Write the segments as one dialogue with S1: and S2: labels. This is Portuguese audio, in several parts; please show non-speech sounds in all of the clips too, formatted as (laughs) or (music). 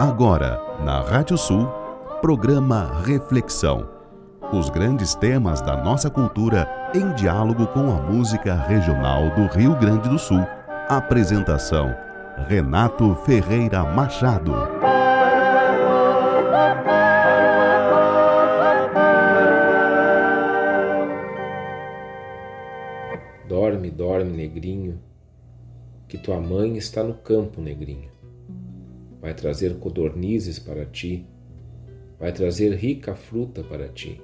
S1: Agora, na Rádio Sul, programa Reflexão. Os grandes temas da nossa cultura em diálogo com a música regional do Rio Grande do Sul. Apresentação: Renato Ferreira Machado.
S2: Dorme, dorme, negrinho, que tua mãe está no campo, negrinho. Vai trazer codornizes para ti, vai trazer rica fruta para ti,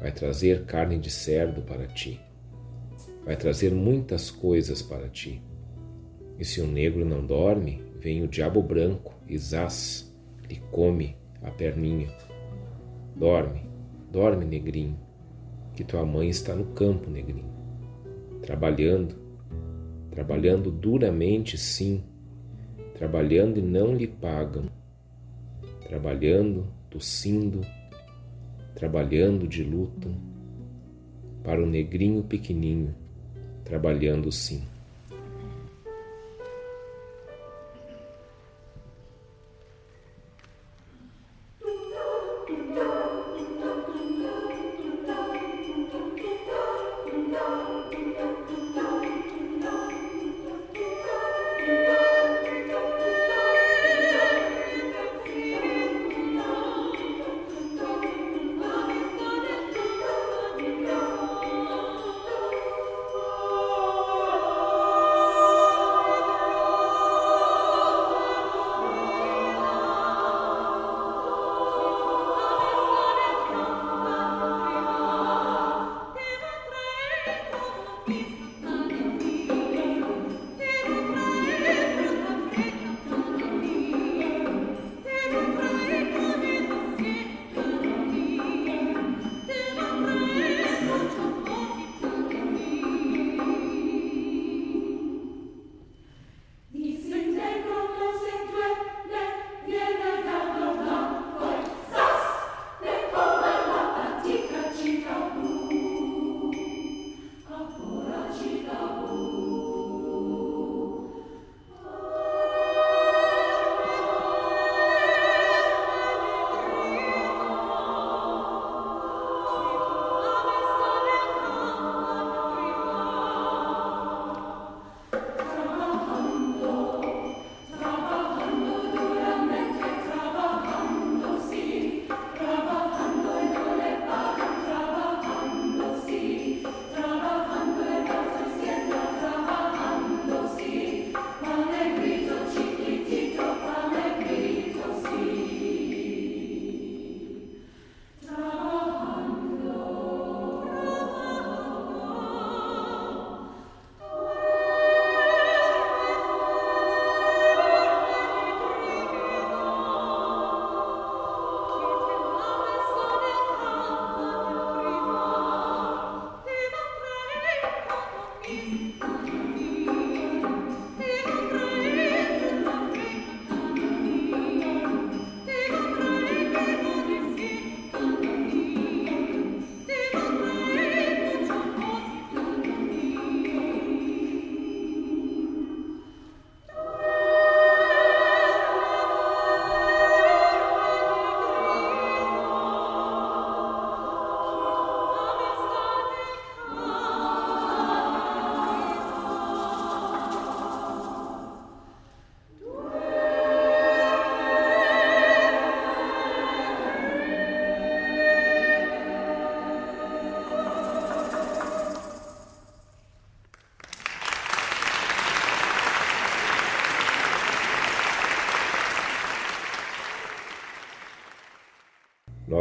S2: vai trazer carne de cerdo para ti, vai trazer muitas coisas para ti. E se o negro não dorme, vem o diabo branco e zaz, lhe come a perninha. Dorme, dorme, negrinho, que tua mãe está no campo, negrinho, trabalhando, trabalhando duramente, sim, trabalhando e não lhe pagam, trabalhando, tossindo, trabalhando de luto, para o negrinho pequeninho, trabalhando sim.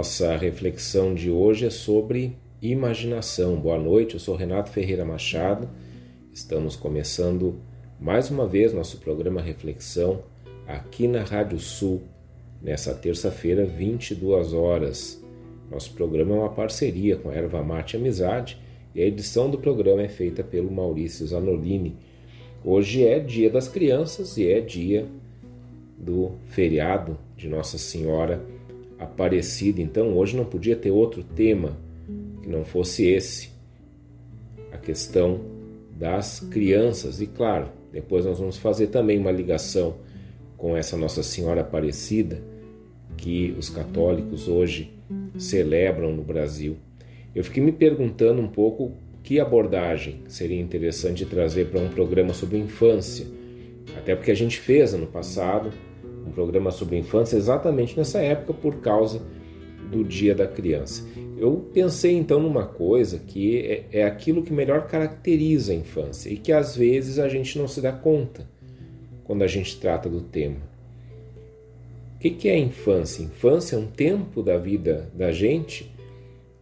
S2: Nossa reflexão de hoje é sobre imaginação. Boa noite, eu sou Renato Ferreira Machado. Estamos começando mais uma vez nosso programa Reflexão aqui na Rádio Sul, nessa terça-feira, 22 horas. Nosso programa é uma parceria com a Erva Mate Amizade e a edição do programa é feita pelo Maurício Zanolini. Hoje é Dia das Crianças e é dia do feriado de Nossa Senhora Aparecida. Então hoje não podia ter outro tema que não fosse esse. A questão das crianças. E claro, depois nós vamos fazer também uma ligação com essa Nossa Senhora Aparecida que os católicos hoje celebram no Brasil. Eu fiquei me perguntando um pouco que abordagem seria interessante trazer para um programa sobre infância, até porque a gente fez ano passado um programa sobre infância exatamente nessa época por causa do Dia da Criança. Eu pensei então numa coisa que é, é aquilo que melhor caracteriza a infância e que às vezes a gente não se dá conta quando a gente trata do tema. O que é a infância? Infância é um tempo da vida da gente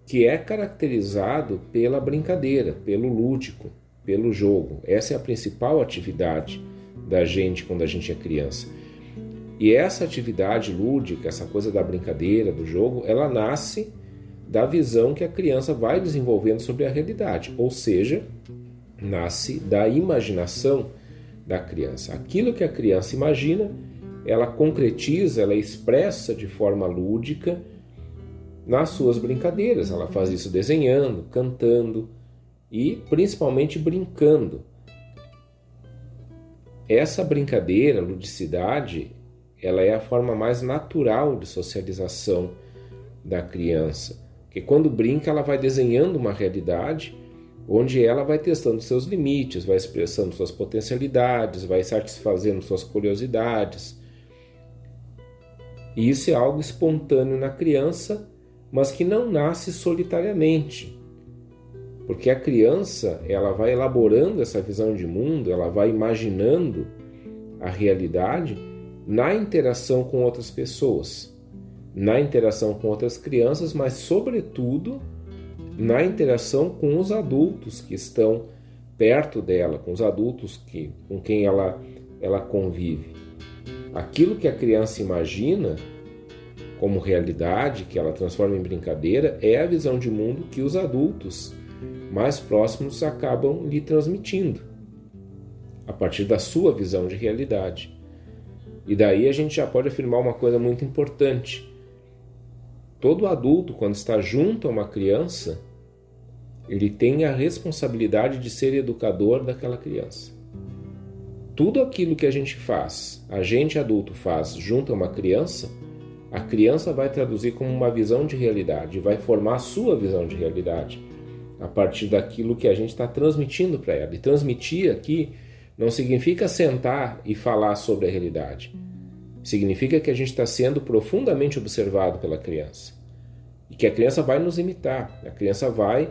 S2: que é caracterizado pela brincadeira, pelo lúdico, pelo jogo. Essa é a principal atividade da gente quando a gente é criança. E essa atividade lúdica, essa coisa da brincadeira, do jogo, ela nasce da visão que a criança vai desenvolvendo sobre a realidade, ou seja, nasce da imaginação da criança. Aquilo que a criança imagina, ela concretiza, ela expressa de forma lúdica nas suas brincadeiras. Ela faz isso desenhando, cantando e principalmente brincando. Essa brincadeira, ludicidade, ela é a forma mais natural de socialização da criança. Porque quando brinca, ela vai desenhando uma realidade onde ela vai testando seus limites, vai expressando suas potencialidades, vai satisfazendo suas curiosidades. E isso é algo espontâneo na criança, mas que não nasce solitariamente. Porque a criança, ela vai elaborando essa visão de mundo, ela vai imaginando a realidade na interação com outras pessoas, na interação com outras crianças, mas, sobretudo, na interação com os adultos que estão perto dela, com os adultos que, com quem ela, ela convive. Aquilo que a criança imagina como realidade, que ela transforma em brincadeira, é a visão de mundo que os adultos mais próximos acabam lhe transmitindo, a partir da sua visão de realidade. E daí a gente já pode afirmar uma coisa muito importante. Todo adulto, quando está junto a uma criança, ele tem a responsabilidade de ser educador daquela criança. Tudo aquilo que a gente faz, a gente adulto faz junto a uma criança, a criança vai traduzir como uma visão de realidade, vai formar a sua visão de realidade a partir daquilo que a gente está transmitindo para ela. E transmitir aqui não significa sentar e falar sobre a realidade. Significa que a gente está sendo profundamente observado pela criança. E que a criança vai nos imitar, a criança vai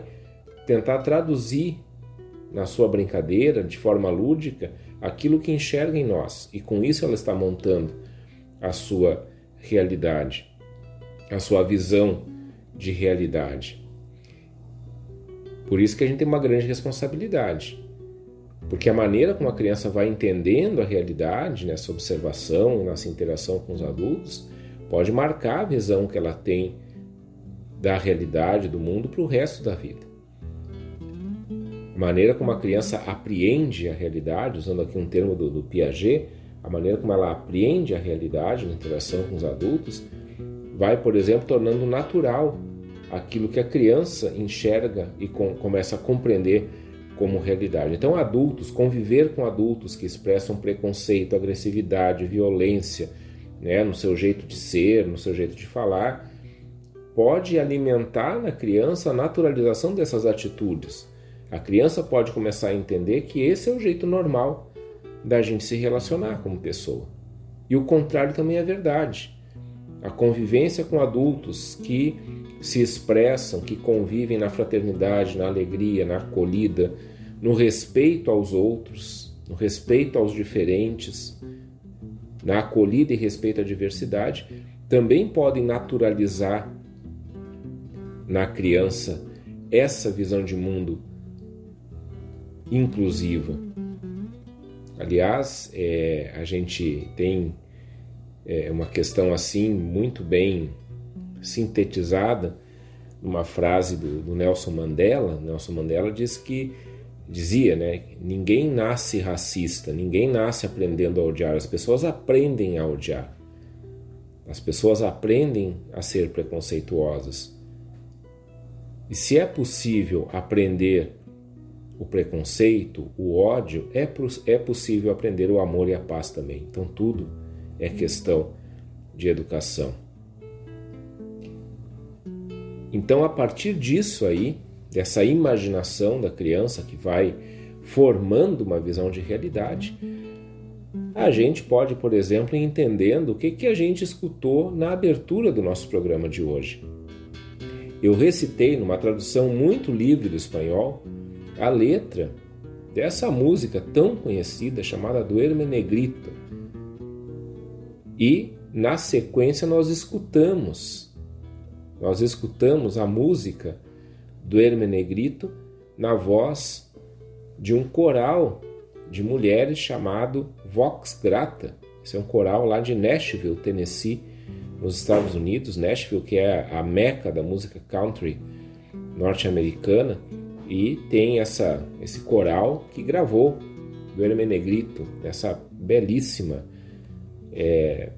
S2: tentar traduzir na sua brincadeira, de forma lúdica, aquilo que enxerga em nós. E com isso ela está montando a sua realidade, a sua visão de realidade. Por isso que a gente tem uma grande responsabilidade. Porque a maneira como a criança vai entendendo a realidade nessa observação, nessa interação com os adultos, pode marcar a visão que ela tem da realidade do mundo para o resto da vida. A maneira como a criança apreende a realidade, usando aqui um termo do, do Piaget, a maneira como ela apreende a realidade na interação com os adultos, vai, por exemplo, tornando natural aquilo que a criança enxerga e com, começa a compreender como realidade. Então, adultos, conviver com adultos que expressam preconceito, agressividade, violência, né, no seu jeito de ser, no seu jeito de falar, pode alimentar na criança a naturalização dessas atitudes. A criança pode começar a entender que esse é o jeito normal da gente se relacionar como pessoa. E o contrário também é verdade. A convivência com adultos que se expressam, que convivem na fraternidade, na alegria, na acolhida, no respeito aos outros, no respeito aos diferentes, na acolhida e respeito à diversidade, também podem naturalizar na criança essa visão de mundo inclusiva. Aliás, é, a gente tem é, uma questão assim muito bem sintetizada numa frase do, do Nelson Mandela. Nelson Mandela diz que dizia, né? Ninguém nasce racista, ninguém nasce aprendendo a odiar. As pessoas aprendem a odiar. As pessoas aprendem a ser preconceituosas. E se é possível aprender o preconceito, o ódio, é, é possível aprender o amor e a paz também. Então tudo é questão de educação. Então, a partir disso aí, dessa imaginação da criança que vai formando uma visão de realidade, a gente pode, por exemplo, ir entendendo o que, que a gente escutou na abertura do nosso programa de hoje. Eu recitei, numa tradução muito livre do espanhol, a letra dessa música tão conhecida chamada Duerme Negrito. E, na sequência, nós escutamos, nós escutamos a música Duerme Negrito na voz de um coral de mulheres chamado Vox Grata. Esse é um coral lá de Nashville, Tennessee, nos Estados Unidos. Nashville, que é a meca da música country norte-americana, e tem essa, esse coral que gravou do Herme Negrito, essa belíssima é,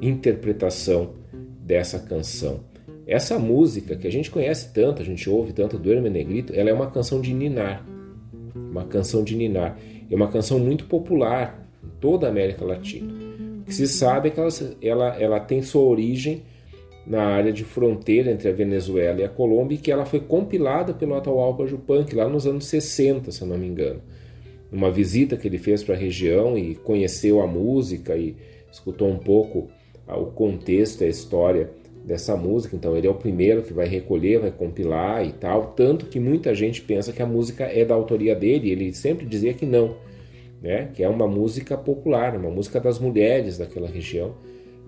S2: interpretação dessa canção. Essa música que a gente conhece tanto, a gente ouve tanto do Herme Negrito, ela é uma canção de ninar, uma canção de ninar. É uma canção muito popular em toda a América Latina. O que se sabe é que ela, ela, ela tem sua origem na área de fronteira entre a Venezuela e a Colômbia e que ela foi compilada pelo Atahualpa Yupanqui lá nos anos 60, se eu não me engano. Numa visita que ele fez para a região e conheceu a música e escutou um pouco o contexto a história dessa música. Então ele é o primeiro que vai recolher, vai compilar e tal. Tanto que muita gente pensa que a música é da autoria dele. Ele sempre dizia que não, né? Que é uma música popular, uma música das mulheres daquela região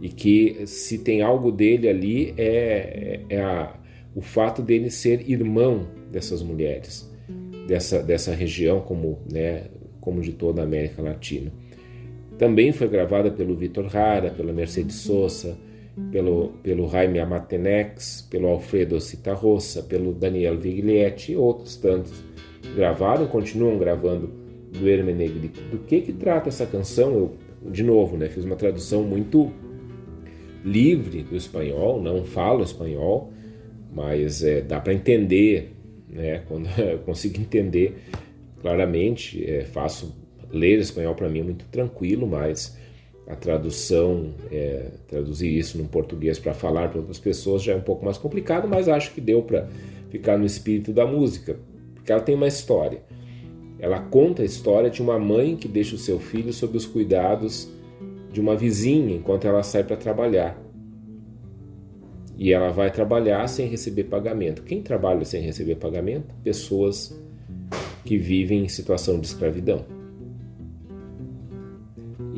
S2: e que se tem algo dele ali é, é a, o fato dele ser irmão dessas mulheres dessa, dessa região como né como de toda a América Latina também foi gravada pelo Vitor Hara pela Mercedes Sosa pelo, pelo Jaime Amatenex, pelo Alfredo Citarrossa, pelo Daniel Viglietti e outros tantos. Gravaram e continuam gravando do Hermenegrito. Do que que trata essa canção? Eu, de novo, né, fiz uma tradução muito livre do espanhol, não falo espanhol, mas é, dá para entender, né, (laughs) quando eu consigo entender claramente, é, faço ler espanhol para mim é muito tranquilo, mas a tradução, é, traduzir isso no português para falar para outras pessoas já é um pouco mais complicado, mas acho que deu para ficar no espírito da música, porque ela tem uma história. Ela conta a história de uma mãe que deixa o seu filho sob os cuidados de uma vizinha enquanto ela sai para trabalhar. E ela vai trabalhar sem receber pagamento. Quem trabalha sem receber pagamento? Pessoas que vivem em situação de escravidão.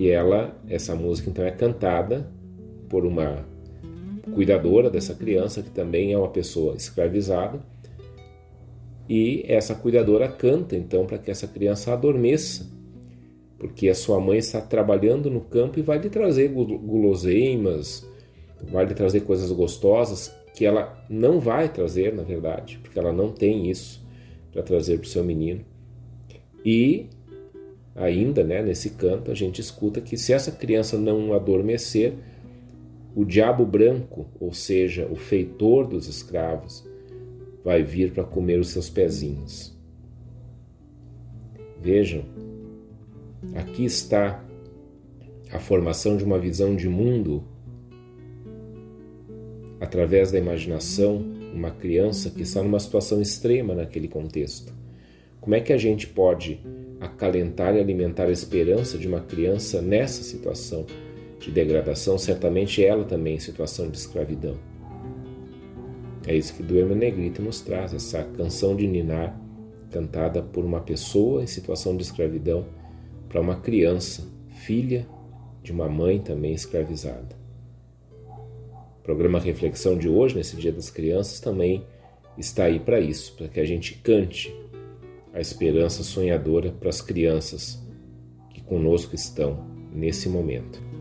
S2: E ela, essa música então é cantada por uma cuidadora dessa criança que também é uma pessoa escravizada. E essa cuidadora canta então para que essa criança adormeça, porque a sua mãe está trabalhando no campo e vai lhe trazer guloseimas, vai lhe trazer coisas gostosas que ela não vai trazer, na verdade, porque ela não tem isso para trazer para o seu menino. E ainda, né, nesse canto, a gente escuta que se essa criança não adormecer, o diabo branco, ou seja, o feitor dos escravos, vai vir para comer os seus pezinhos. Vejam, aqui está a formação de uma visão de mundo através da imaginação, uma criança que está numa situação extrema naquele contexto. Como é que a gente pode acalentar e alimentar a esperança de uma criança nessa situação de degradação, certamente ela também em situação de escravidão. É isso que Duerme Negrito nos traz, essa canção de Ninar, cantada por uma pessoa em situação de escravidão para uma criança, filha de uma mãe também escravizada. O programa Reflexão de hoje, nesse Dia das Crianças, também está aí para isso, para que a gente cante a esperança sonhadora para as crianças que conosco estão nesse momento.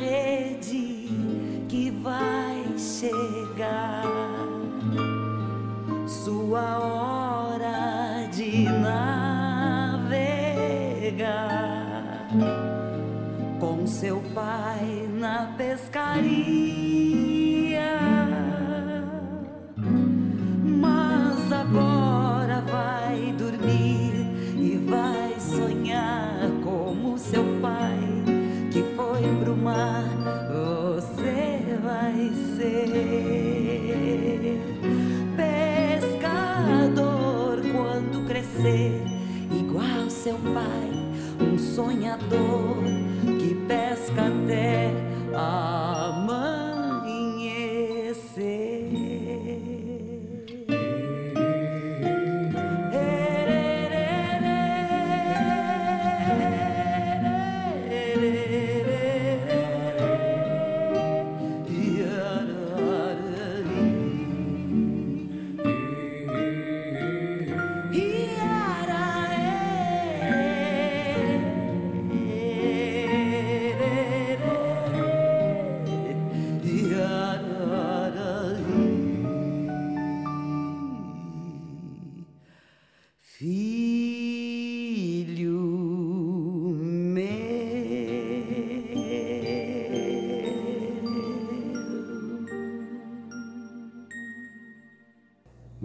S3: rede que vai chegar sua hora de navegar com seu pai na pescaria. sonhador que pesca até.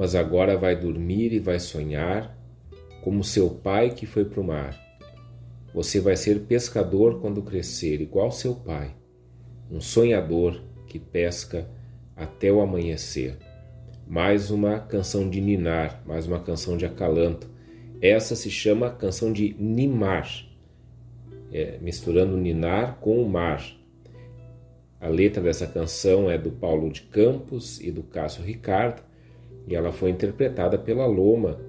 S2: Mas agora vai dormir e vai sonhar como seu pai que foi para o mar. Você vai ser pescador quando crescer, igual seu pai, um sonhador que pesca até o amanhecer. Mais uma canção de ninar, mais uma canção de acalanto. Essa se chama canção de nimar, é, misturando ninar com o mar. A letra dessa canção é do Paulo de Campos e do Cássio Ricardo e ela foi interpretada pela Loma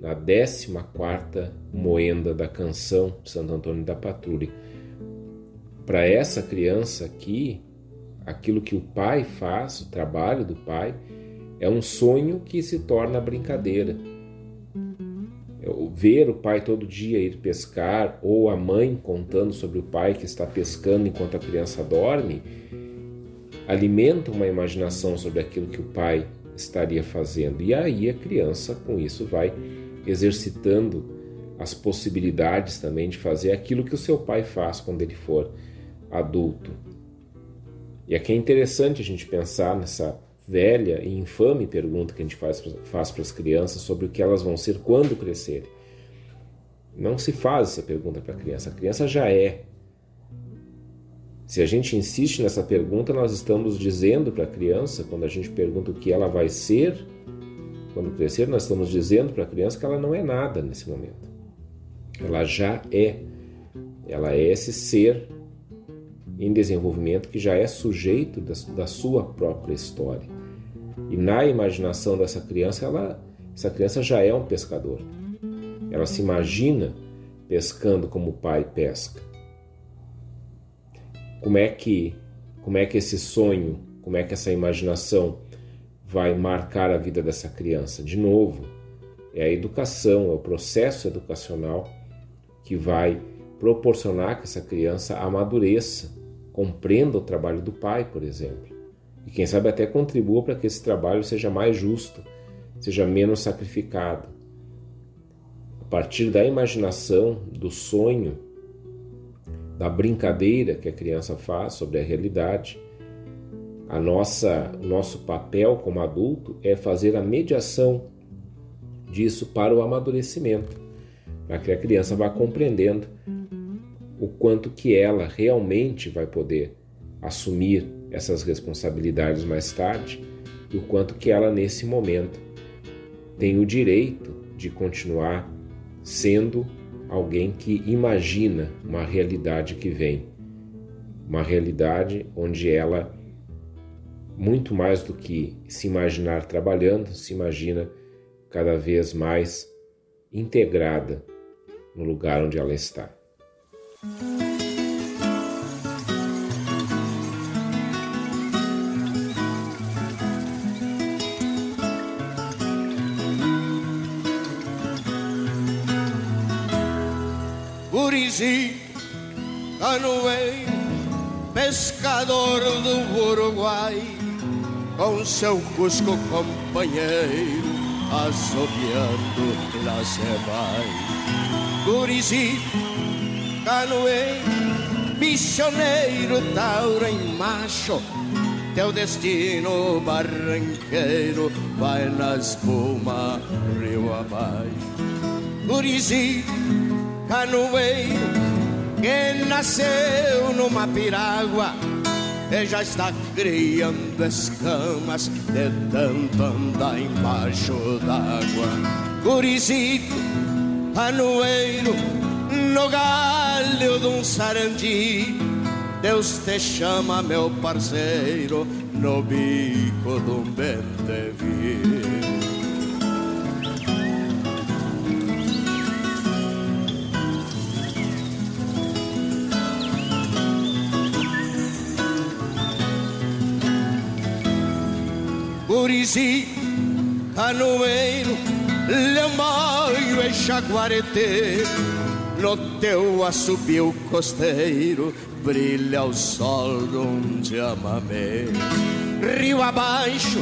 S2: na 14ª moenda da canção Santo Antônio da Patrulha. Para essa criança aqui, aquilo que o pai faz, o trabalho do pai, é um sonho que se torna brincadeira. É ver o pai todo dia ir pescar ou a mãe contando sobre o pai que está pescando enquanto a criança dorme alimenta uma imaginação sobre aquilo que o pai estaria fazendo. E aí a criança, com isso, vai exercitando as possibilidades também de fazer aquilo que o seu pai faz quando ele for adulto. E aqui é interessante a gente pensar nessa velha e infame pergunta que a gente faz, faz para as crianças sobre o que elas vão ser quando crescerem. Não se faz essa pergunta para a criança, a criança já é. Se a gente insiste nessa pergunta, nós estamos dizendo para a criança, quando a gente pergunta o que ela vai ser quando crescer, nós estamos dizendo para a criança que ela não é nada nesse momento. Ela já é. Ela é esse ser em desenvolvimento que já é sujeito da, da sua própria história. E na imaginação dessa criança, ela, essa criança já é um pescador. Ela se imagina pescando como o pai pesca. Como é que como é que esse sonho, como é que essa imaginação vai marcar a vida dessa criança? De novo, é a educação, é o processo educacional que vai proporcionar que essa criança amadureça compreenda o trabalho do pai, por exemplo, e quem sabe até contribua para que esse trabalho seja mais justo, seja menos sacrificado. A partir da imaginação, do sonho, da brincadeira que a criança faz sobre a realidade, a nossa nosso papel como adulto é fazer a mediação disso para o amadurecimento, para que a criança vá compreendendo o quanto que ela realmente vai poder assumir essas responsabilidades mais tarde e o quanto que ela nesse momento tem o direito de continuar sendo alguém que imagina uma realidade que vem, uma realidade onde ela muito mais do que se imaginar trabalhando, se imagina cada vez mais integrada no lugar onde ela está.
S4: Gurizi, canoeiro, pescador do Uruguai, com seu cusco companheiro, assobiando lá se vai. Gurizi, canoeiro, missioneiro, tauro em macho, teu destino barranqueiro vai na espuma, rio abaixo. Gurizi, canoeiro, que nasceu numa piragua, e já está criando escamas de tanto andar embaixo d'água. Gurizi, canoeiro, no galho de um sarandi. Deus te chama, meu parceiro, no bico de um bendevi. Gurizi, canoeiro, lemaio e chaguaretê no teu assobio costeiro brilha o sol de um chamamé. Rio abaixo,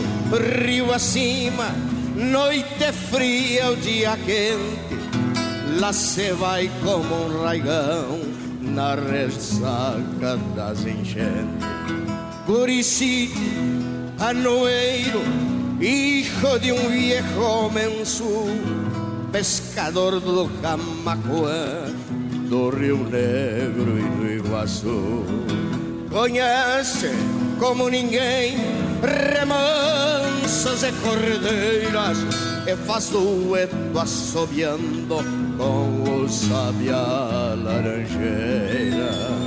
S4: rio acima, noite fria, o dia quente. Lá se vai como um raigão na ressaca das enchentes. Gurici, anoeiro, hijo de um viejo mensu pescador do Camacuã, do Rio Negro e do Iguaçu. Conhece como ninguém remansos e cordeiras e faz dueto assobiando com o sabia laranjeira.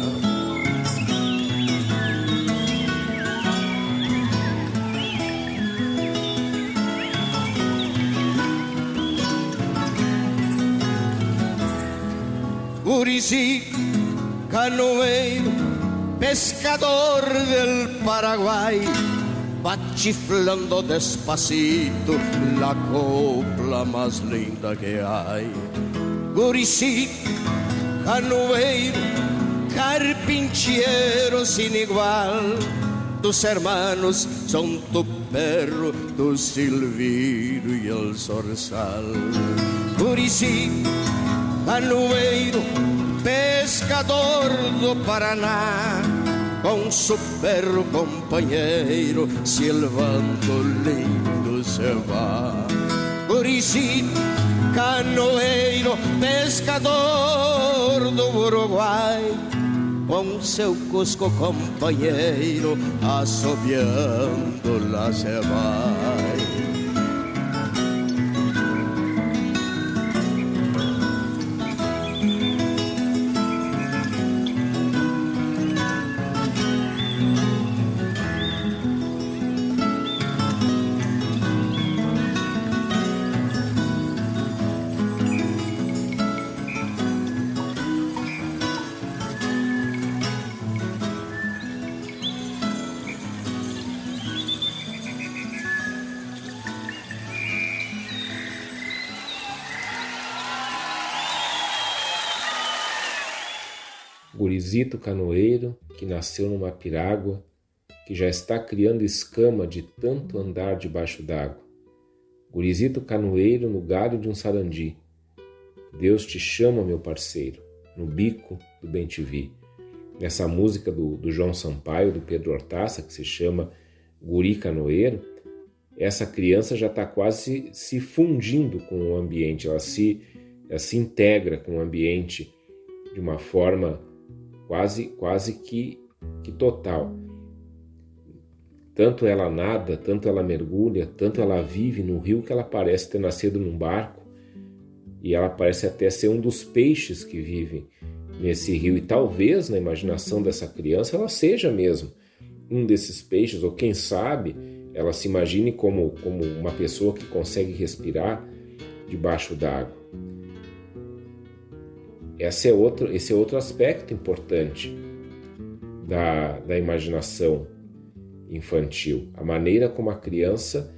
S4: Gurizi, canoeiro, pescador del Paraguay, va chiflando despacito la copla más linda que hay. Gurizi, canoeiro, carpincheiro sin igual,
S5: tus hermanos son tu perro, tu silviro y el zorzal. Murici, anueiro, pescador do Paraná, com su perro companheiro, silvando lindo se va. Murici, canoeiro, pescador do Uruguai, com seu cusco companheiro, assobiando lá se vai.
S2: Gurizito canoeiro que nasceu numa pirágua, que já está criando escama de tanto andar debaixo d'água. Gurizito canoeiro no galho de um sarandi. Deus te chama, meu parceiro, no bico do bem-te-vi. Nessa música do, do João Sampaio, do Pedro Hortaça, que se chama Guri Canoeiro, essa criança já está quase se fundindo com o ambiente, ela se, ela se integra com o ambiente de uma forma quase, quase que, que total. Tanto ela nada, tanto ela mergulha, tanto ela vive no rio que ela parece ter nascido num barco e ela parece até ser um dos peixes que vivem nesse rio. E talvez na imaginação dessa criança ela seja mesmo um desses peixes, ou quem sabe ela se imagine como, como uma pessoa que consegue respirar debaixo d'água. Esse é outro, esse é outro aspecto importante da, da imaginação infantil. A maneira como a criança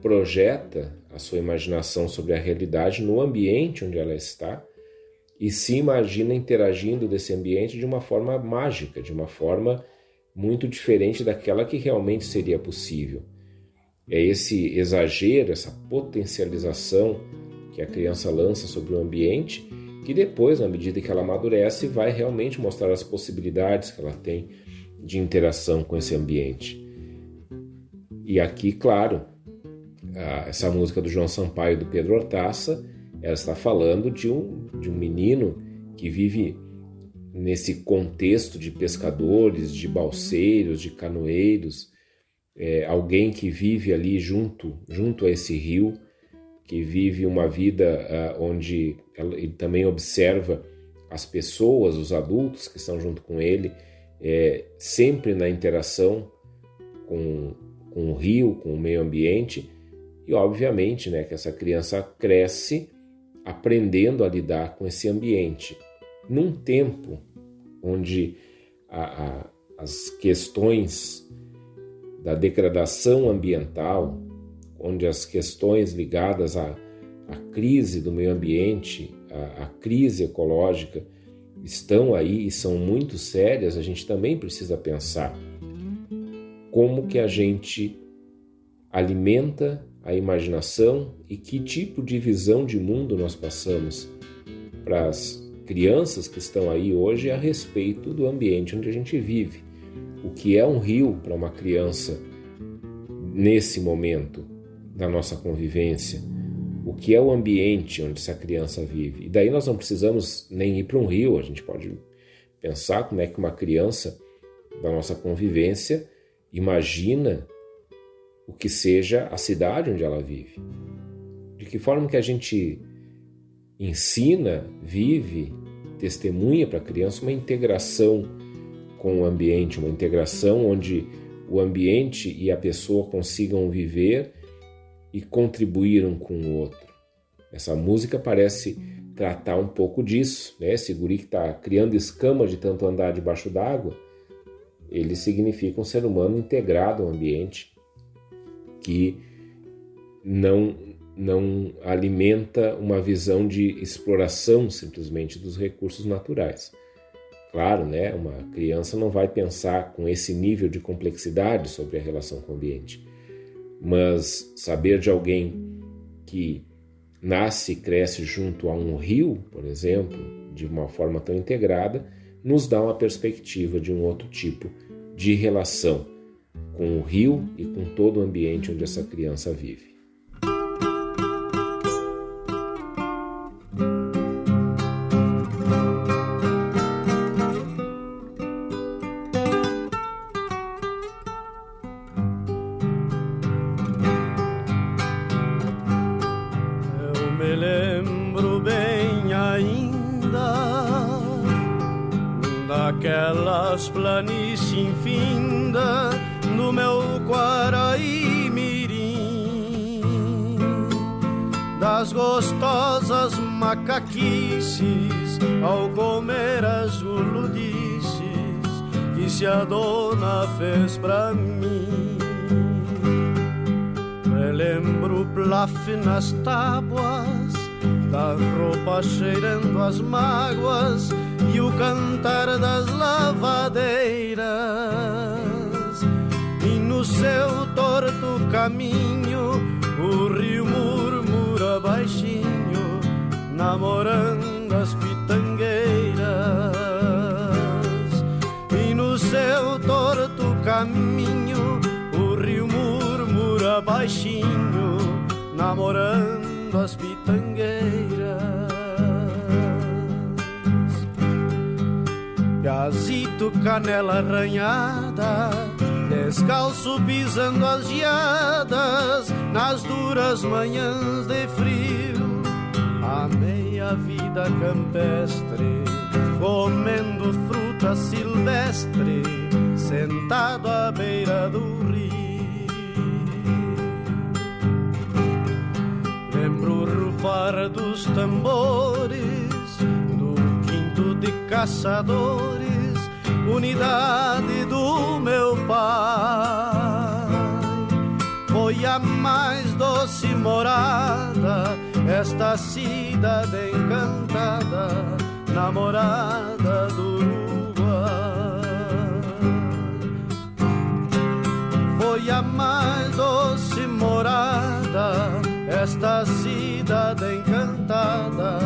S2: projeta a sua imaginação sobre a realidade no ambiente onde ela está e se imagina interagindo desse ambiente de uma forma mágica, de uma forma muito diferente daquela que realmente seria possível. É esse exagero, essa potencialização que a criança lança sobre o ambiente que depois, na medida que ela amadurece, vai realmente mostrar as possibilidades que ela tem de interação com esse ambiente. E aqui, claro, essa música do João Sampaio e do Pedro Hortaça, ela está falando de um, de um menino que vive nesse contexto de pescadores, de balseiros, de canoeiros, é, alguém que vive ali junto, junto a esse rio, que vive uma vida uh, onde ele também observa as pessoas, os adultos que estão junto com ele, é, sempre na interação com, com o rio, com o meio ambiente, e obviamente né, que essa criança cresce aprendendo a lidar com esse ambiente. Num tempo onde a, a, as questões da degradação ambiental, onde as questões ligadas à, à crise do meio ambiente, à, à crise ecológica, estão aí e são muito sérias, a gente também precisa pensar como que a gente alimenta a imaginação e que tipo de visão de mundo nós passamos para as crianças que estão aí hoje a respeito do ambiente onde a gente vive. O que é um rio para uma criança nesse momento? Da nossa convivência, o que é o ambiente onde essa criança vive. E daí nós não precisamos nem ir para um rio, a gente pode pensar como é que uma criança da nossa convivência imagina o que seja a cidade onde ela vive. De que forma que a gente ensina, vive, testemunha para a criança uma integração com o ambiente, uma integração onde o ambiente e a pessoa consigam viver e contribuíram com o outro. Essa música parece tratar um pouco disso, né? Esse guri que está criando escama de tanto andar debaixo d'água, ele significa um ser humano integrado ao ambiente que não não alimenta uma visão de exploração simplesmente dos recursos naturais. Claro, né? Uma criança não vai pensar com esse nível de complexidade sobre a relação com o ambiente, mas saber de alguém que nasce e cresce junto a um rio, por exemplo, de uma forma tão integrada, nos dá uma perspectiva de um outro tipo de relação com o rio e com todo o ambiente onde essa criança vive.
S6: Plaf nas tábuas da roupa cheirando as mágoas e o cantar das lavadeiras. E no seu torto caminho namorando as pitangueiras. Gazito canela arranhada descalço pisando as geadas nas duras manhãs de frio. A vida campestre, comendo fruta silvestre, sentado à beira do Rufar dos tambores, do quinto de caçadores, unidade do meu pai. Foi a mais doce morada esta cidade encantada, namorada do Uruguai. Foi a mais doce morada, esta cidade encantada,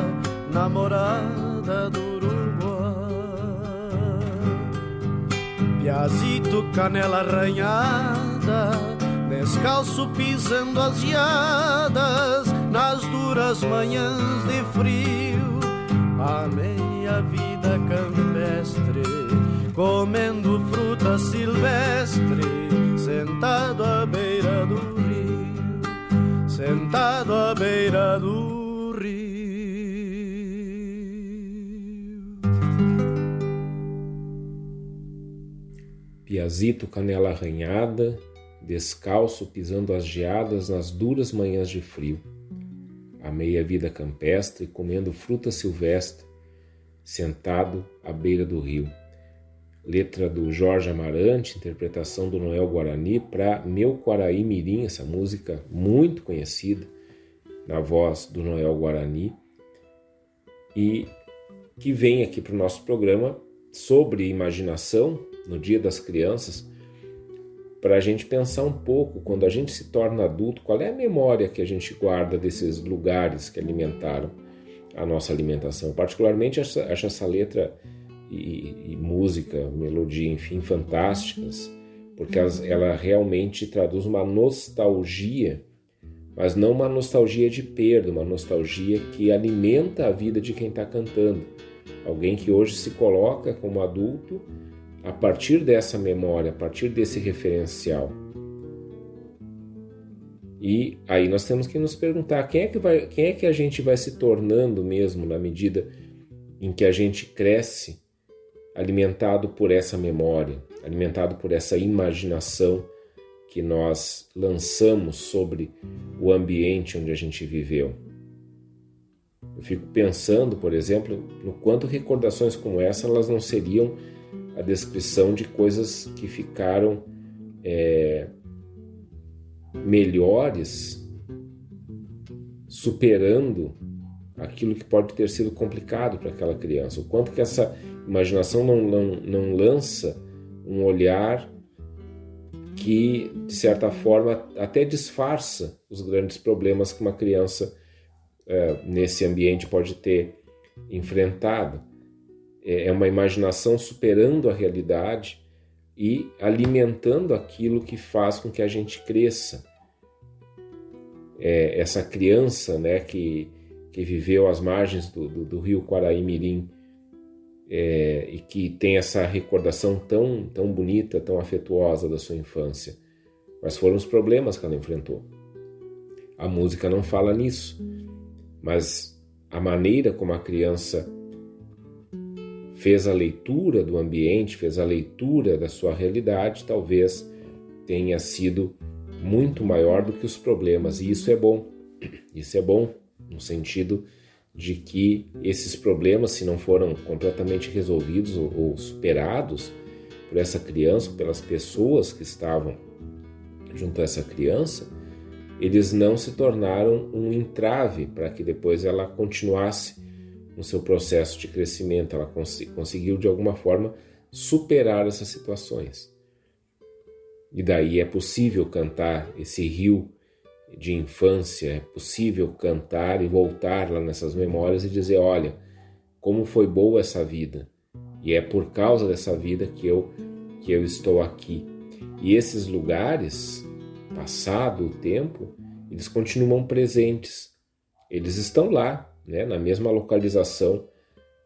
S6: namorada do Uruguai. Piazito, canela arranhada, descalço pisando as geadas nas duras manhãs de frio. Amei a vida campestre, comendo fruta silvestre, sentado à beira do sentado à beira do rio.
S2: Piazito canela arranhada, descalço pisando as geadas nas duras manhãs de frio a vida campestre, comendo fruta silvestre, sentado à beira do rio. Letra do Jorge Amarante, interpretação do Noel Guarani para Meu Quaraí Mirim, essa música muito conhecida na voz do Noel Guarani e que vem aqui para o nosso programa sobre imaginação no Dia das Crianças para a gente pensar um pouco, quando a gente se torna adulto, qual é a memória que a gente guarda desses lugares que alimentaram a nossa alimentação. Particularmente, acho essa letra e, e música, melodia, enfim, fantásticas, porque elas, ela realmente traduz uma nostalgia, mas não uma nostalgia de perda, uma nostalgia que alimenta a vida de quem está cantando. Alguém que hoje se coloca como adulto a partir dessa memória, a partir desse referencial. E aí nós temos que nos perguntar quem é que, vai, quem é que a gente vai se tornando mesmo na medida em que a gente cresce alimentado por essa memória, alimentado por essa imaginação que nós lançamos sobre o ambiente onde a gente viveu. Eu fico pensando, por exemplo, no quanto recordações como essa elas não seriam a descrição de coisas que ficaram é, melhores, superando aquilo que pode ter sido complicado para aquela criança, o quanto que essa imaginação não, não, não lança um olhar que, de certa forma, até disfarça os grandes problemas que uma criança é, nesse ambiente pode ter enfrentado. É, é uma imaginação superando a realidade e alimentando aquilo que faz com que a gente cresça. É, essa criança né, que, que viveu às margens do, do, do rio Quaraí-Mirim é, e que tem essa recordação tão, tão bonita, tão afetuosa da sua infância. Mas foram os problemas que ela enfrentou. A música não fala nisso, mas a maneira como a criança fez a leitura do ambiente, fez a leitura da sua realidade, talvez tenha sido muito maior do que os problemas, e isso é bom. Isso é bom no sentido de que esses problemas, se não foram completamente resolvidos ou, ou superados por essa criança, pelas pessoas que estavam junto a essa criança, eles não se tornaram um entrave para que depois ela continuasse no seu processo de crescimento, ela cons conseguiu de alguma forma superar essas situações. E daí é possível cantar esse rio de infância, é possível cantar e voltar lá nessas memórias e dizer: olha, como foi boa essa vida. E é por causa dessa vida que eu que eu estou aqui. E esses lugares, passado o tempo, eles continuam presentes. Eles estão lá, né, na mesma localização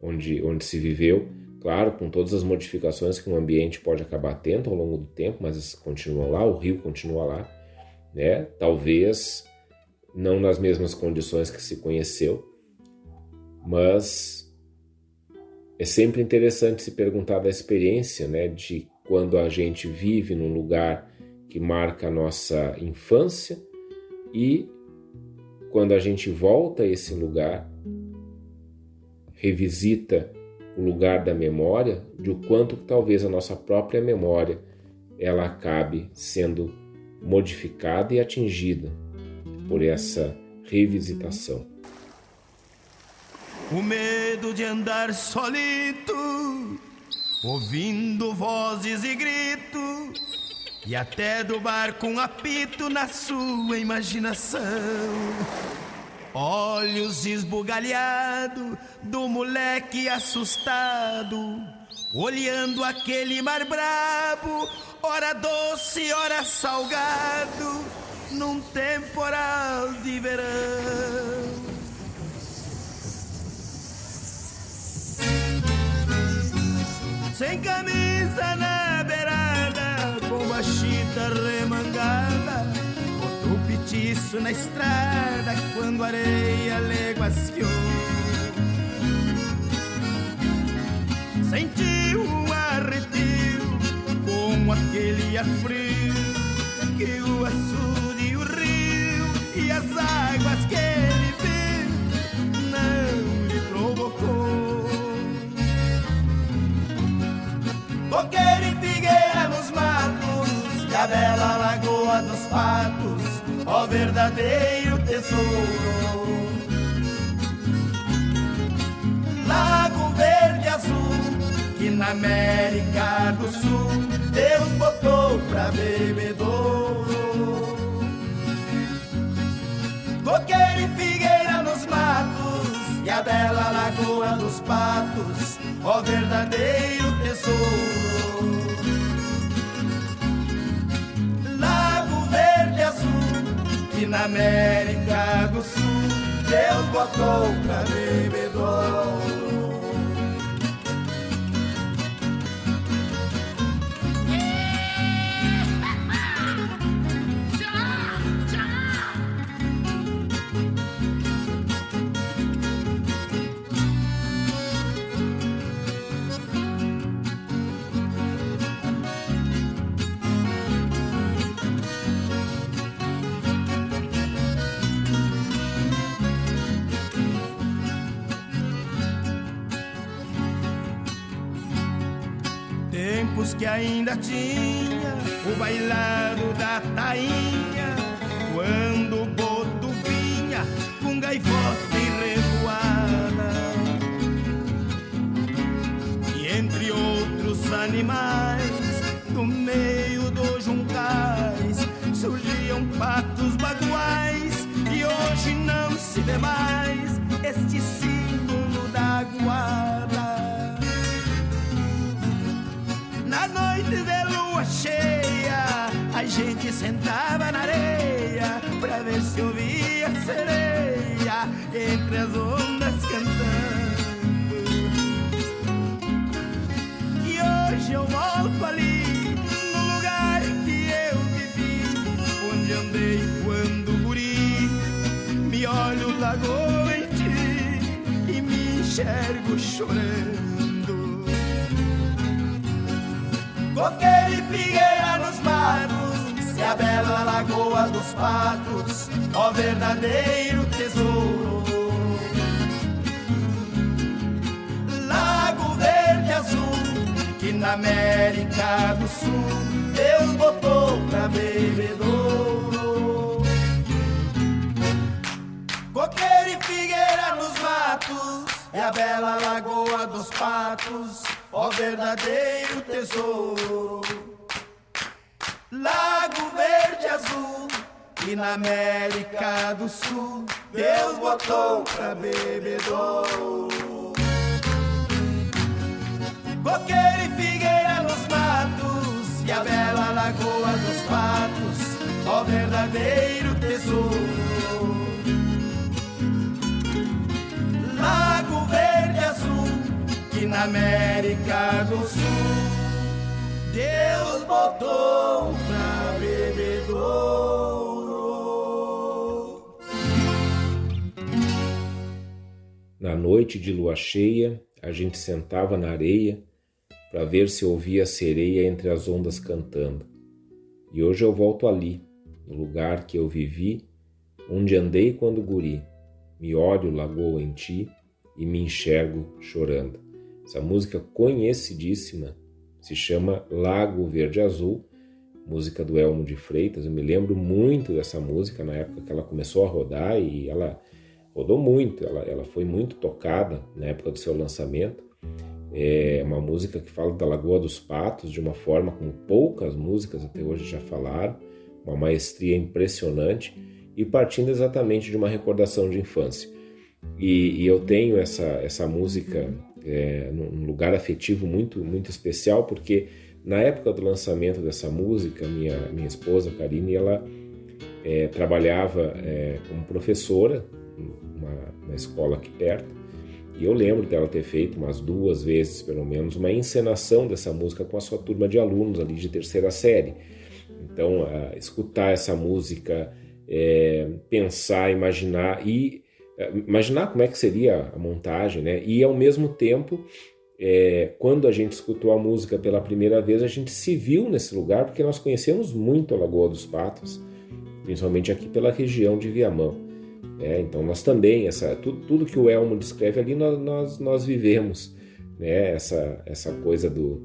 S2: onde, onde se viveu, claro, com todas as modificações que um ambiente pode acabar tendo ao longo do tempo, mas eles continuam lá, o rio continua lá né? Talvez não nas mesmas condições que se conheceu, mas é sempre interessante se perguntar da experiência, né, de quando a gente vive num lugar que marca a nossa infância e quando a gente volta a esse lugar, revisita o lugar da memória, de o quanto talvez a nossa própria memória ela acabe sendo modificada e atingida por essa revisitação.
S5: O medo de andar solito, ouvindo vozes e gritos, e até do barco um apito na sua imaginação. Olhos esbugalhados do moleque assustado, olhando aquele mar brabo ora doce, ora salgado, num temporal de verão. Sem camisa na beirada, com a chita remangada, botou petiço na estrada quando a areia leguaciou. Sentiu frio que o açude e o rio e as águas que ele viu não lhe provocou. Coqueiro e figueira nos matos e a bela lagoa dos patos, ó verdadeiro tesouro. Lago na América do Sul Deus botou pra bebedouro. Coqueiro e figueira nos matos e a bela lagoa dos patos, ó verdadeiro tesouro. Lago verde azul que na América do Sul Deus botou pra bebedouro. que ainda tinha, o bailado da tainha, quando o boto vinha com gaivota e revoada. E entre outros animais, no meio dos juncais, surgiam patos cheia, a gente sentava na areia pra ver se ouvia sereia entre as ondas cantando. E hoje eu volto ali, no lugar que eu vivi, onde andei quando guri. Me olho lagoa em ti e me enxergo chorando. Coqueiro e figueira nos matos, e a bela lagoa dos patos, ó verdadeiro tesouro. Lago verde azul, que na América do Sul Deus botou pra bebedouro. Coqueiro e figueira nos matos, é a bela lagoa dos patos, ó verdadeiro tesouro. Lago verde azul, que na América do Sul Deus botou pra bebedouro. Coqueiro e figueira nos matos, e a bela lagoa dos patos, ó verdadeiro tesouro. Na América do Sul Deus botou pra bebedouro.
S2: Na noite de lua cheia, a gente sentava na areia para ver se ouvia a sereia entre as ondas cantando. E hoje eu volto ali, no lugar que eu vivi, onde andei quando guri. Me olho lagoa em ti e me enxergo chorando. Essa música conhecidíssima se chama Lago Verde Azul, música do Elmo de Freitas. Eu me lembro muito dessa música na época que ela começou a rodar e ela rodou muito, ela, ela foi muito tocada na época do seu lançamento. É uma música que fala da Lagoa dos Patos de uma forma como poucas músicas até hoje já falaram, uma maestria impressionante e partindo exatamente de uma recordação de infância. E, e eu tenho essa, essa música é, num lugar afetivo muito, muito especial, porque na época do lançamento dessa música, minha, minha esposa, Karine, ela é, trabalhava é, como professora numa, escola aqui perto, e eu lembro dela ter feito umas duas vezes, pelo menos, uma encenação dessa música com a sua turma de alunos ali de terceira série. Então, escutar essa música, é, pensar, imaginar e imaginar como é que seria a montagem, né? E ao mesmo tempo, é, quando a gente escutou a música pela primeira vez, a gente se viu nesse lugar porque nós conhecemos muito a Lagoa dos Patos, principalmente aqui pela região de Viamão. É, então nós também, essa, tudo, tudo que o Elmo descreve ali, nós, nós, nós vivemos. Né? Essa, essa coisa do,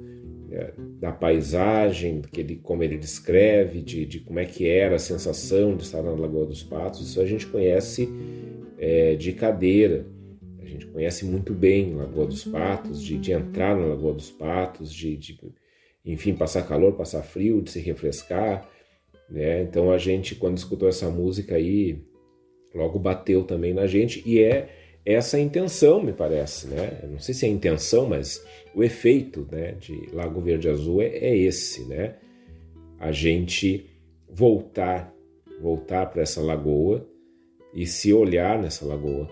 S2: é, da paisagem, que ele, como ele descreve, de, de como é que era a sensação de estar na Lagoa dos Patos, isso a gente conhece é, de cadeira. A gente conhece muito bem Lagoa dos Patos, de, de entrar na Lagoa dos Patos, de, de, enfim, passar calor, passar frio, de se refrescar. Né? Então a gente, quando escutou essa música aí, logo bateu também na gente e é essa a intenção, me parece, né? Não sei se é a intenção, mas o efeito, né, de Lago Verde Azul é, é esse, né? A gente voltar, voltar para essa lagoa e se olhar nessa lagoa.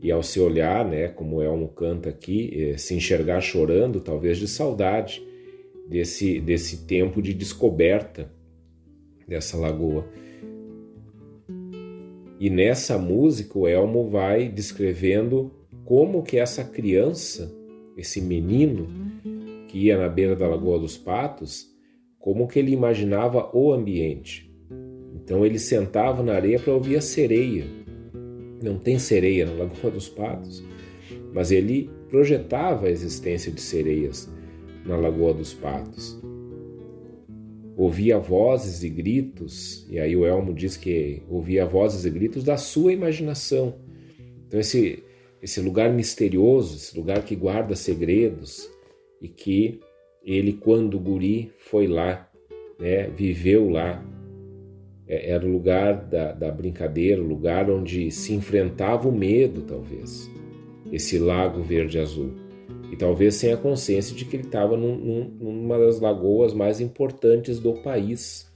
S2: E ao se olhar, né, como Elmo canta aqui, é, se enxergar chorando, talvez de saudade desse, desse tempo de descoberta dessa lagoa. E nessa música o Elmo vai descrevendo como que essa criança, esse menino que ia na beira da Lagoa dos Patos, como que ele imaginava o ambiente. Então ele sentava na areia para ouvir a sereia. Não tem sereia na Lagoa dos Patos, mas ele projetava a existência de sereias na Lagoa dos Patos ouvia vozes e gritos, e aí o Elmo diz que ouvia vozes e gritos da sua imaginação. Então, esse, esse lugar misterioso, esse lugar que guarda segredos e que Ele, quando guri, foi lá, né, viveu lá. É, era o lugar da, da brincadeira, o lugar onde se enfrentava o medo, talvez. Esse lago verde-azul. E talvez sem a consciência de que ele estava num, num, numa das lagoas mais importantes do país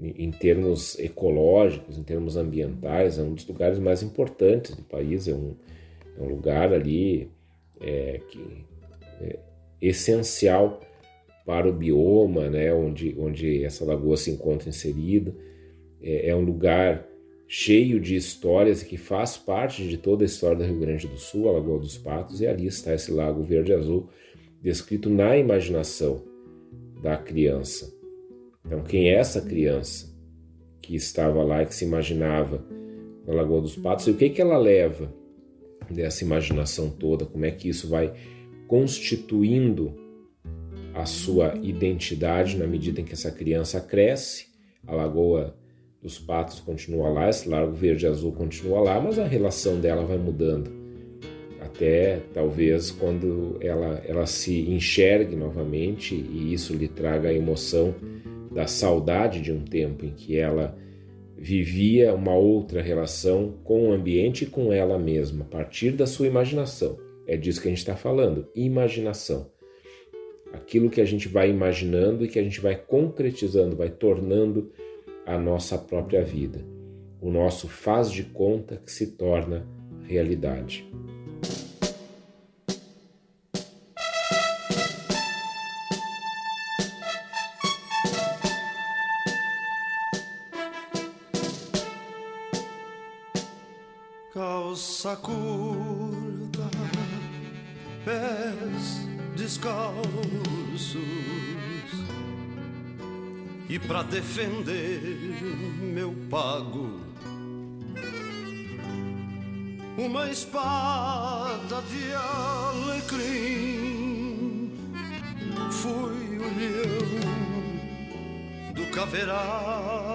S2: em termos ecológicos, em termos ambientais, é um dos lugares mais importantes do país, é um, é um lugar ali é, que é essencial para o bioma, né, onde, onde essa lagoa se encontra inserida. É, é um lugar cheio de histórias que faz parte de toda a história do Rio Grande do Sul, a Lagoa dos Patos, e ali está esse lago verde-azul descrito na imaginação da criança. Então, quem é essa criança que estava lá e que se imaginava na Lagoa dos Patos e o que, que ela leva dessa imaginação toda? Como é que isso vai constituindo a sua identidade na medida em que essa criança cresce? A Lagoa dos Patos continua lá, esse Largo Verde Azul continua lá, mas a relação dela vai mudando até talvez quando ela, ela se enxergue novamente e isso lhe traga a emoção da saudade de um tempo em que ela vivia uma outra relação com o ambiente e com ela mesma, a partir da sua imaginação. É disso que a gente está falando, imaginação. Aquilo que a gente vai imaginando e que a gente vai concretizando, vai tornando a nossa própria vida. O nosso faz de conta que se torna realidade.
S6: calça curta, pés descalços, e para defender meu pago, uma espada de alecrim, fui o leão do caverá.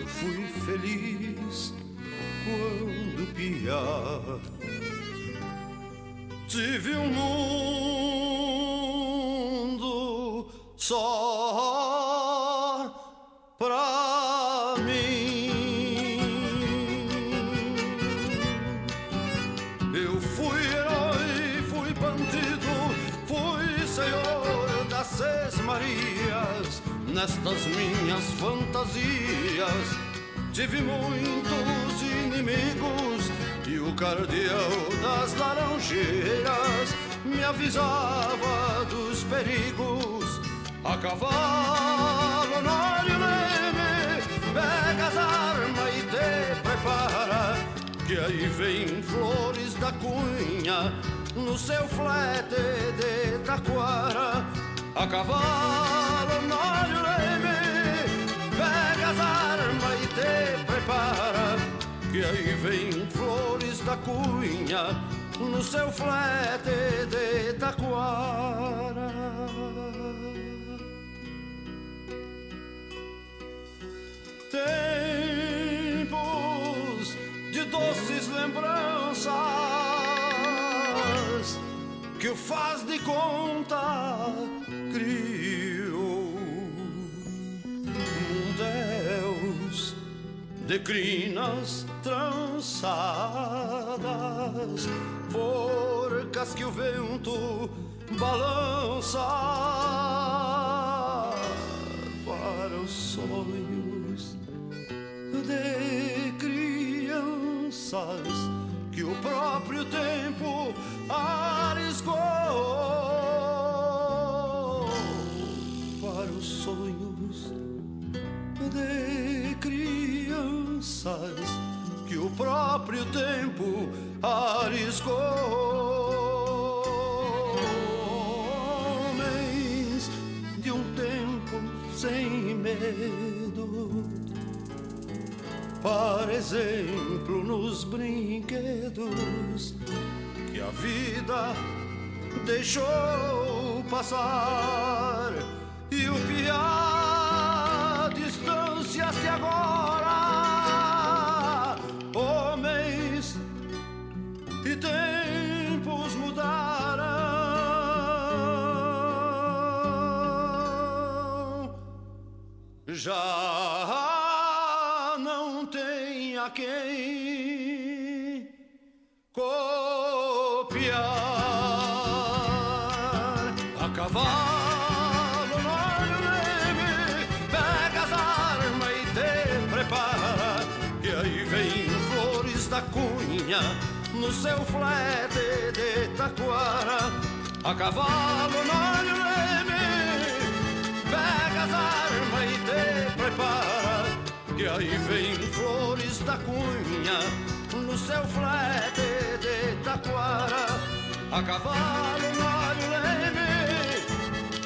S6: Eu fui feliz quando piar. Tive um mundo só pra mim. Eu fui herói, fui bandido, fui senhor das seis Marias nestas minhas fantasias Tive muitos inimigos e o cardeal das laranjeiras me avisava dos perigos. A cavalo, no leme, pega as armas e te prepara, que aí vem flores da cunha no seu flete de taquara. A cavalo, no leme, pega as armas e te prepara Que aí vem flores da cunha No seu flete de taquara Tempos de doces lembranças Que o faz de conta criou um Deus de crinas trançadas, forcas que o vento balança para os sonhos de crianças que o próprio tempo arriscou para os sonhos de crianças que o próprio tempo arriscou. Homens de um tempo sem medo, por exemplo, nos brinquedos que a vida deixou passar. E o piar que agora? Homens e tempos mudaram. Já no seu flete de taquara, a cavalo no leme, pega as armas e te prepara, que aí vem flores da cunha no seu flete de taquara, a cavalo no leme,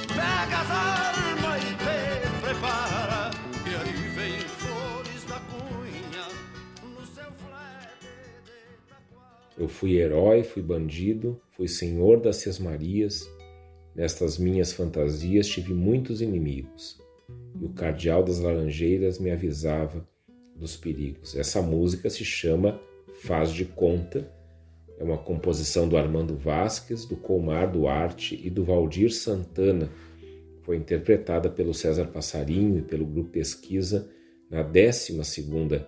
S6: pega as armas e te prepara,
S2: Eu fui herói, fui bandido, fui senhor das Sesmarias. Nestas minhas fantasias tive muitos inimigos, e o cardeal das Laranjeiras me avisava dos perigos. Essa música se chama Faz de Conta, é uma composição do Armando Vasques, do Colmar Duarte e do Valdir Santana. Foi interpretada pelo César Passarinho e pelo Grupo Pesquisa na 12ª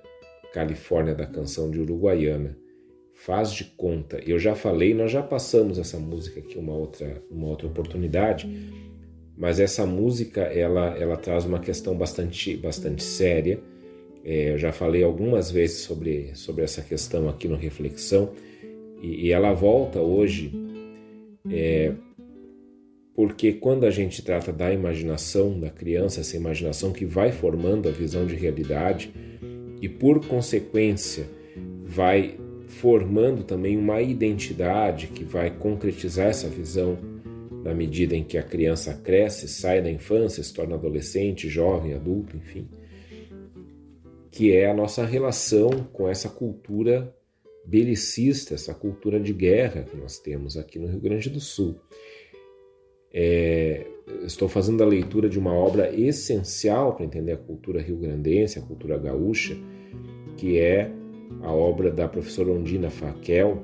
S2: Califórnia da Canção de Uruguaiana. Faz de conta. Eu já falei, nós já passamos essa música aqui uma outra, uma outra oportunidade, mas essa música ela, ela traz uma questão bastante, bastante séria. É, eu já falei algumas vezes sobre, sobre essa questão aqui no Reflexão, e, e ela volta hoje é, porque quando a gente trata da imaginação da criança, essa imaginação que vai formando a visão de realidade e por consequência vai formando também uma identidade que vai concretizar essa visão na medida em que a criança cresce, sai da infância, se torna adolescente, jovem, adulto, enfim, que é a nossa relação com essa cultura belicista, essa cultura de guerra que nós temos aqui no Rio Grande do Sul. É, estou fazendo a leitura de uma obra essencial para entender a cultura rio-grandense, a cultura gaúcha, que é a obra da professora Ondina Faquel,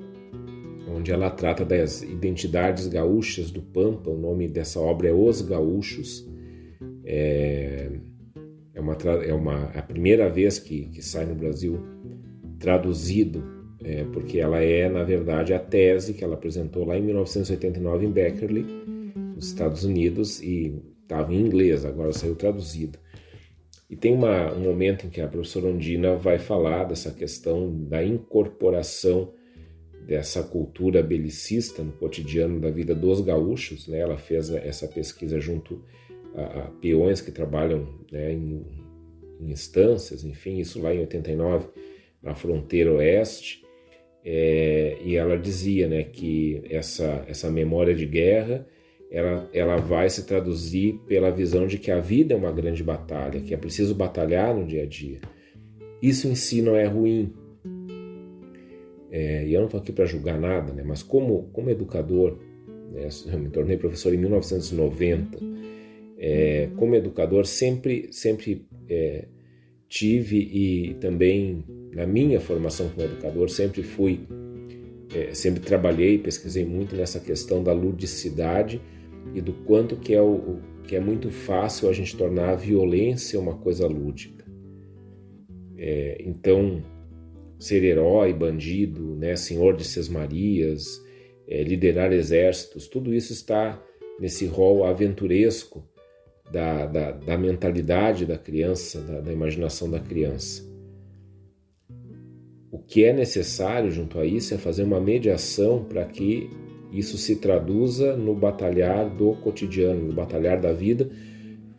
S2: onde ela trata das identidades gaúchas do Pampa. O nome dessa obra é Os Gaúchos. É, é, uma, é uma, a primeira vez que, que sai no Brasil traduzido, é, porque ela é, na verdade, a tese que ela apresentou lá em 1989 em Beckerley, nos Estados Unidos, e estava em inglês, agora saiu traduzido. E tem uma, um momento em que a professora Ondina vai falar dessa questão da incorporação dessa cultura belicista no cotidiano da vida dos gaúchos. Né? Ela fez essa pesquisa junto a, a peões que trabalham né, em, em, instâncias, enfim, isso lá em 89, na fronteira oeste. É, e ela dizia né, que essa, essa memória de guerra ela, ela vai se traduzir pela visão de que a vida é uma grande batalha, que é preciso batalhar no dia a dia. Isso em si não é ruim. É, e eu não estou aqui para julgar nada, né? mas como, como educador, né? eu me tornei professor em 1990, é, como educador sempre, sempre é, tive e também na minha formação como educador sempre fui, é, sempre trabalhei, pesquisei muito nessa questão da ludicidade e do quanto que é, o, que é muito fácil a gente tornar a violência uma coisa lúdica. É, então, ser herói, bandido, né, senhor de Sesmarias, é, liderar exércitos, tudo isso está nesse rol aventuresco da, da, da mentalidade da criança, da, da imaginação da criança. O que é necessário junto a isso é fazer uma mediação para que isso se traduza no batalhar do cotidiano, no batalhar da vida,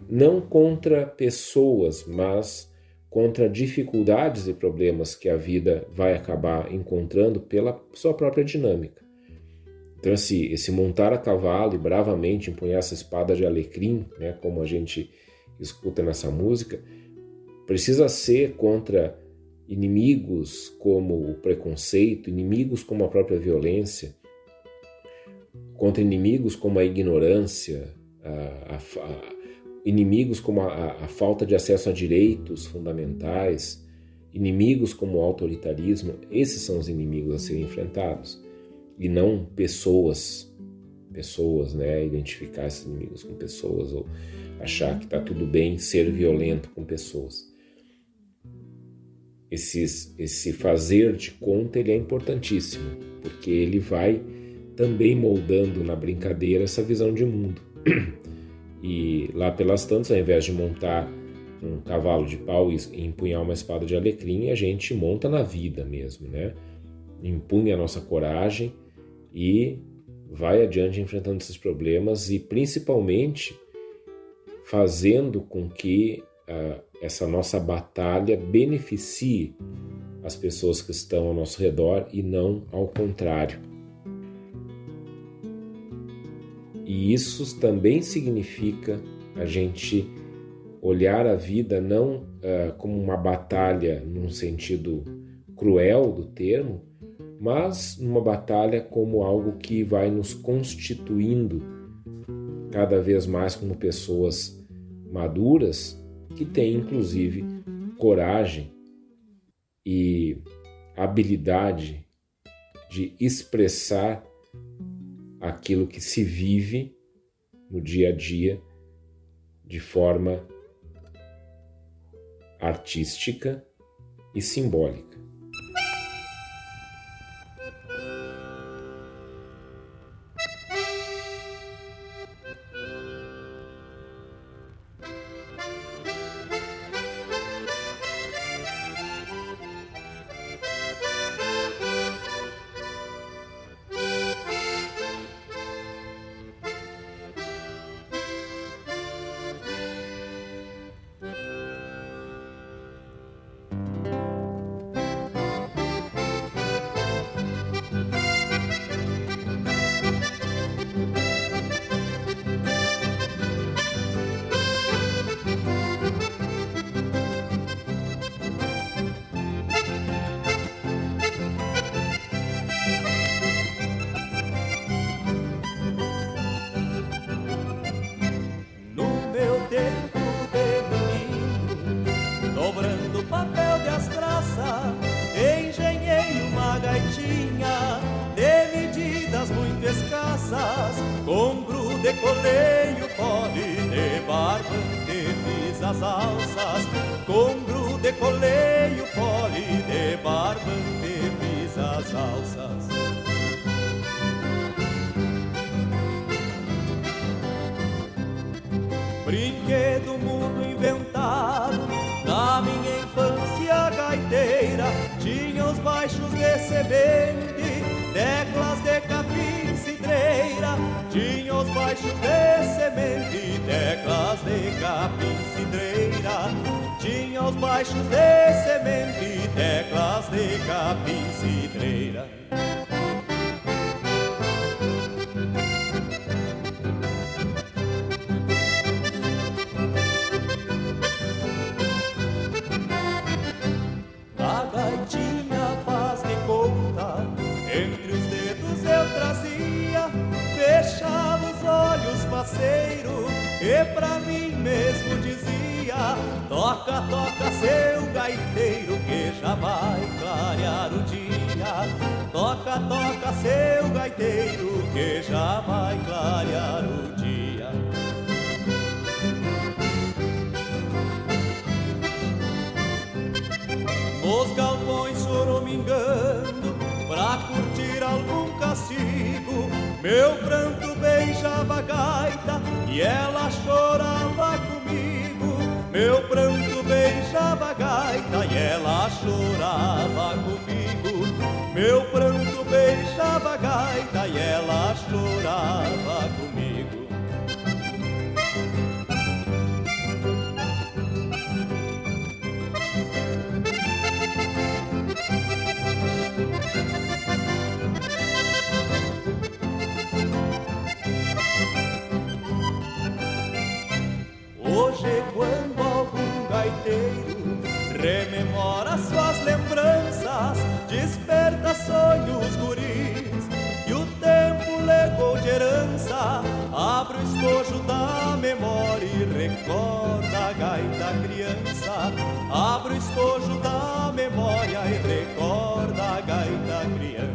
S2: não contra pessoas, mas contra dificuldades e problemas que a vida vai acabar encontrando pela sua própria dinâmica. Então, esse, esse montar a cavalo e bravamente empunhar essa espada de alecrim, né, como a gente escuta nessa música, precisa ser contra inimigos como o preconceito, inimigos como a própria violência, contra inimigos como a ignorância, a, a, a, inimigos como a, falta de acesso a direitos fundamentais, inimigos como o autoritarismo, esses são os inimigos a serem enfrentados e não pessoas
S7: pessoas, né? Identificar esses inimigos com pessoas ou achar que está tudo bem ser violento com pessoas. Esse fazer de conta ele é importantíssimo, porque ele vai também moldando na brincadeira essa visão de mundo. (clears throat) E lá pelas tantas, ao invés de montar um cavalo de pau e empunhar uma espada de alecrim, a gente monta na vida mesmo, né? Empunha a nossa coragem e vai adiante enfrentando esses problemas e principalmente fazendo com que uh, essa nossa batalha beneficie as pessoas que estão ao nosso redor e não ao contrário. E isso também significa a gente olhar a vida não uh, como uma batalha num sentido cruel do termo, mas numa batalha como algo que vai nos constituindo cada vez mais como pessoas maduras que têm inclusive coragem e habilidade de expressar aquilo que se vive no dia a dia de forma artística e simbólica. pra mim mesmo dizia: Toca, toca, seu gaiteiro, que já vai clarear o dia. Toca, toca, seu gaiteiro, que já vai clarear o dia. Nos galpões choramingando, pra curtir algum castigo, meu pranto beijava a gaita e ela chorava comigo. Meu pranto beijava a gaita e ela chorava comigo. Meu pranto beijava a gaita e ela chorava comigo. paz desperta sonhos guris. E o tempo legou de herança abre o estojo da memória e recorda a gaita criança. Abre o estojo da memória e recorda a gaita criança.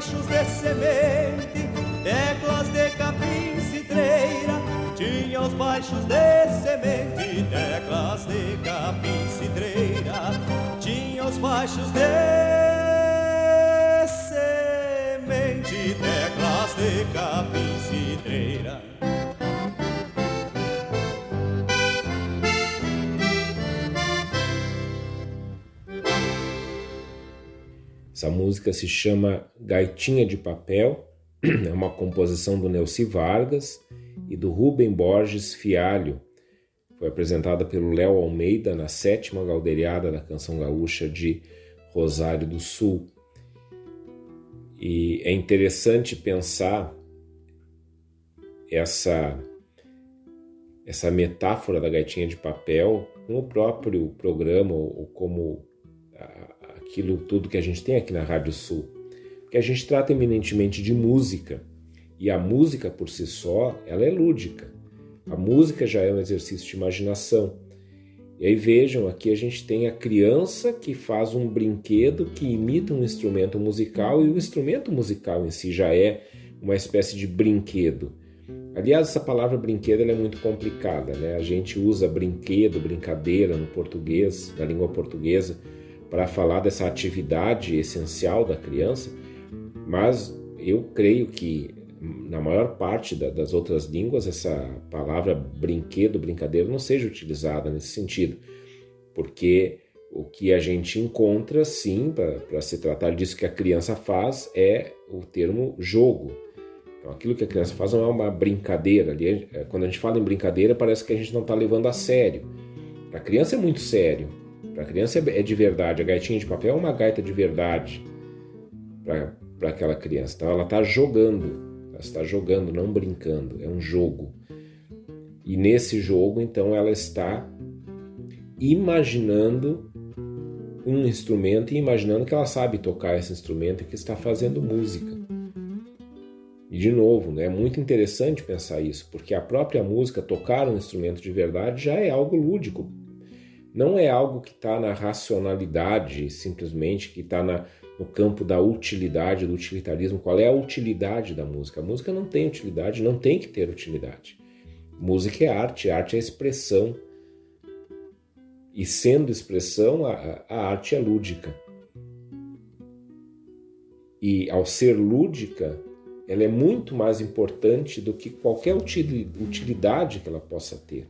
S7: Baixos de semente, teclas de capim cidreira. Tinha os baixos de semente, teclas de capim cidreira.
S2: Tinha os baixos de Essa música se chama Gaitinha de Papel, (clears throat) é uma composição do Nelci Vargas e do Rubem Borges Fialho. Foi apresentada pelo Léo Almeida na sétima galderiada da canção gaúcha de Rosário do Sul. E é interessante pensar essa essa metáfora da gaitinha de papel com o próprio programa ou como aquilo tudo que a gente tem aqui na Rádio Sul, que a gente trata eminentemente de música. E a música por si só, ela é lúdica. A música já é um exercício de imaginação. E aí vejam, aqui a gente tem a criança que faz um brinquedo que imita um instrumento musical e o instrumento musical em si já é uma espécie de brinquedo. Aliás, essa palavra brinquedo é muito complicada, né? A gente usa brinquedo, brincadeira no português, na língua portuguesa, para falar dessa atividade essencial da criança, mas eu creio que na maior parte da, das outras línguas essa palavra brinquedo, brincadeira não seja utilizada nesse sentido, porque o que a gente encontra, sim, para se tratar disso que a criança faz, é o termo jogo. Então, aquilo que a criança faz não é uma brincadeira. É, quando a gente fala em brincadeira, parece que a gente não está levando a sério. Para a criança é muito sério. Para a criança é de verdade. A gaitinha de papel é uma gaita de verdade para aquela criança. Então ela está jogando. Ela está jogando, não brincando. É um jogo. E nesse jogo, então, ela está imaginando um instrumento e imaginando que ela sabe tocar esse instrumento e que está fazendo música. E de novo, né, é muito interessante pensar isso, porque a própria música, tocar um instrumento de verdade, já é algo lúdico não é algo que está na racionalidade, simplesmente, que está no campo da utilidade, do utilitarismo. Qual é a utilidade da música? A música não tem utilidade, não tem que ter utilidade. Música é arte, arte é expressão. E sendo expressão, a, a arte é lúdica. E ao ser lúdica, ela é muito mais importante do que qualquer utilidade que ela possa ter.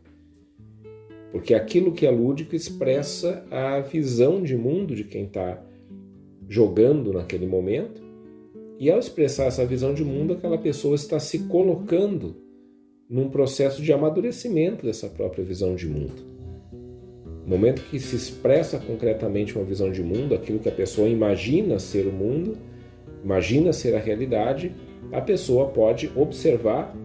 S2: Porque aquilo que é lúdico expressa a visão de mundo de quem está jogando naquele momento, e ao expressar essa visão de mundo, aquela pessoa está se colocando num processo de amadurecimento dessa própria visão de mundo. No momento que se expressa concretamente uma visão de mundo, aquilo que a pessoa imagina ser o mundo, imagina ser a realidade, a pessoa pode observar,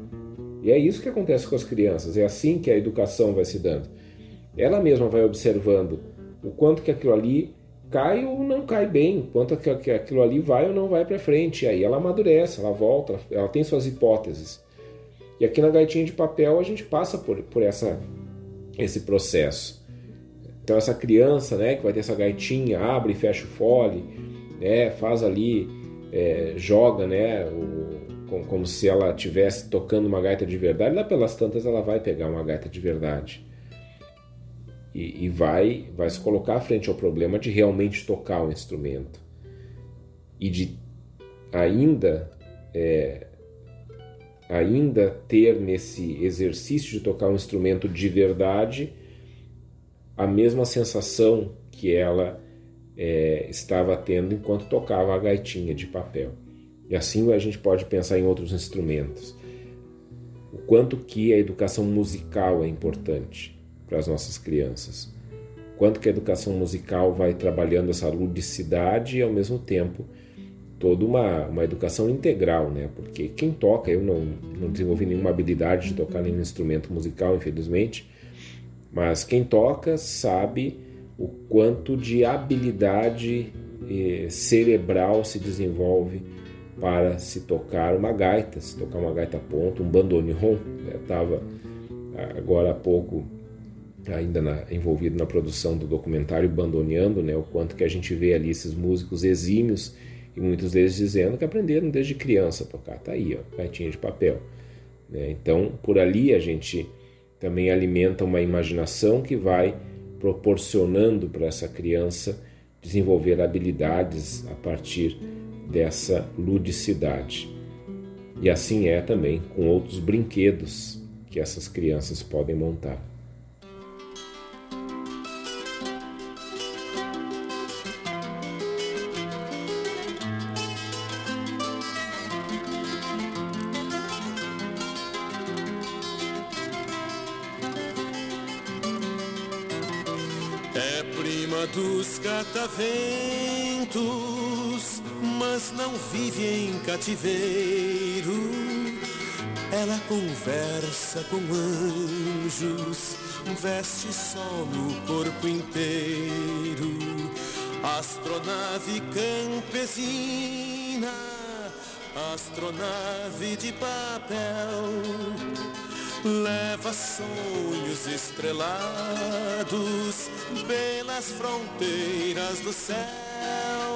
S2: e é isso que acontece com as crianças, é assim que a educação vai se dando ela mesma vai observando o quanto que aquilo ali cai ou não cai bem, o quanto que aquilo ali vai ou não vai para frente. E aí ela amadurece, ela volta, ela tem suas hipóteses. E aqui na gaitinha de papel a gente passa por, por essa, esse processo. Então essa criança, né, que vai ter essa gaitinha, abre e fecha o fole, né, faz ali, é, joga, né, o, como, como se ela estivesse tocando uma gaita de verdade. Lá pelas tantas ela vai pegar uma gaita de verdade e, e vai, vai se colocar frente ao problema de realmente tocar o instrumento e de ainda é, ainda ter nesse exercício de tocar um instrumento de verdade a mesma sensação que ela é, estava tendo enquanto tocava a gaitinha de papel. E assim a gente pode pensar em outros instrumentos. O quanto que a educação musical é importante para as nossas crianças. Quanto que a educação musical vai trabalhando essa ludicidade e ao mesmo tempo toda uma, uma educação integral, né? Porque quem toca, eu não, não desenvolvi nenhuma habilidade de tocar nenhum instrumento musical, infelizmente, mas quem toca sabe o quanto de habilidade eh, cerebral se desenvolve para se tocar uma gaita, se tocar uma gaita ponto, um bandoneon. Eu estava agora há pouco ainda na, envolvido na produção do documentário Bandoneando, né, o quanto que a gente vê ali esses músicos exímios e muitos deles dizendo que aprenderam desde criança a tocar. Tá aí, ó, gaitinha de papel. Né? Então, por ali a gente também alimenta uma imaginação que vai proporcionando para essa criança desenvolver habilidades a partir dessa ludicidade. E assim é também com outros brinquedos que essas crianças podem montar.
S8: Conversa com anjos, veste sol no corpo inteiro. Astronave campesina, astronave de papel, leva sonhos estrelados pelas fronteiras do céu.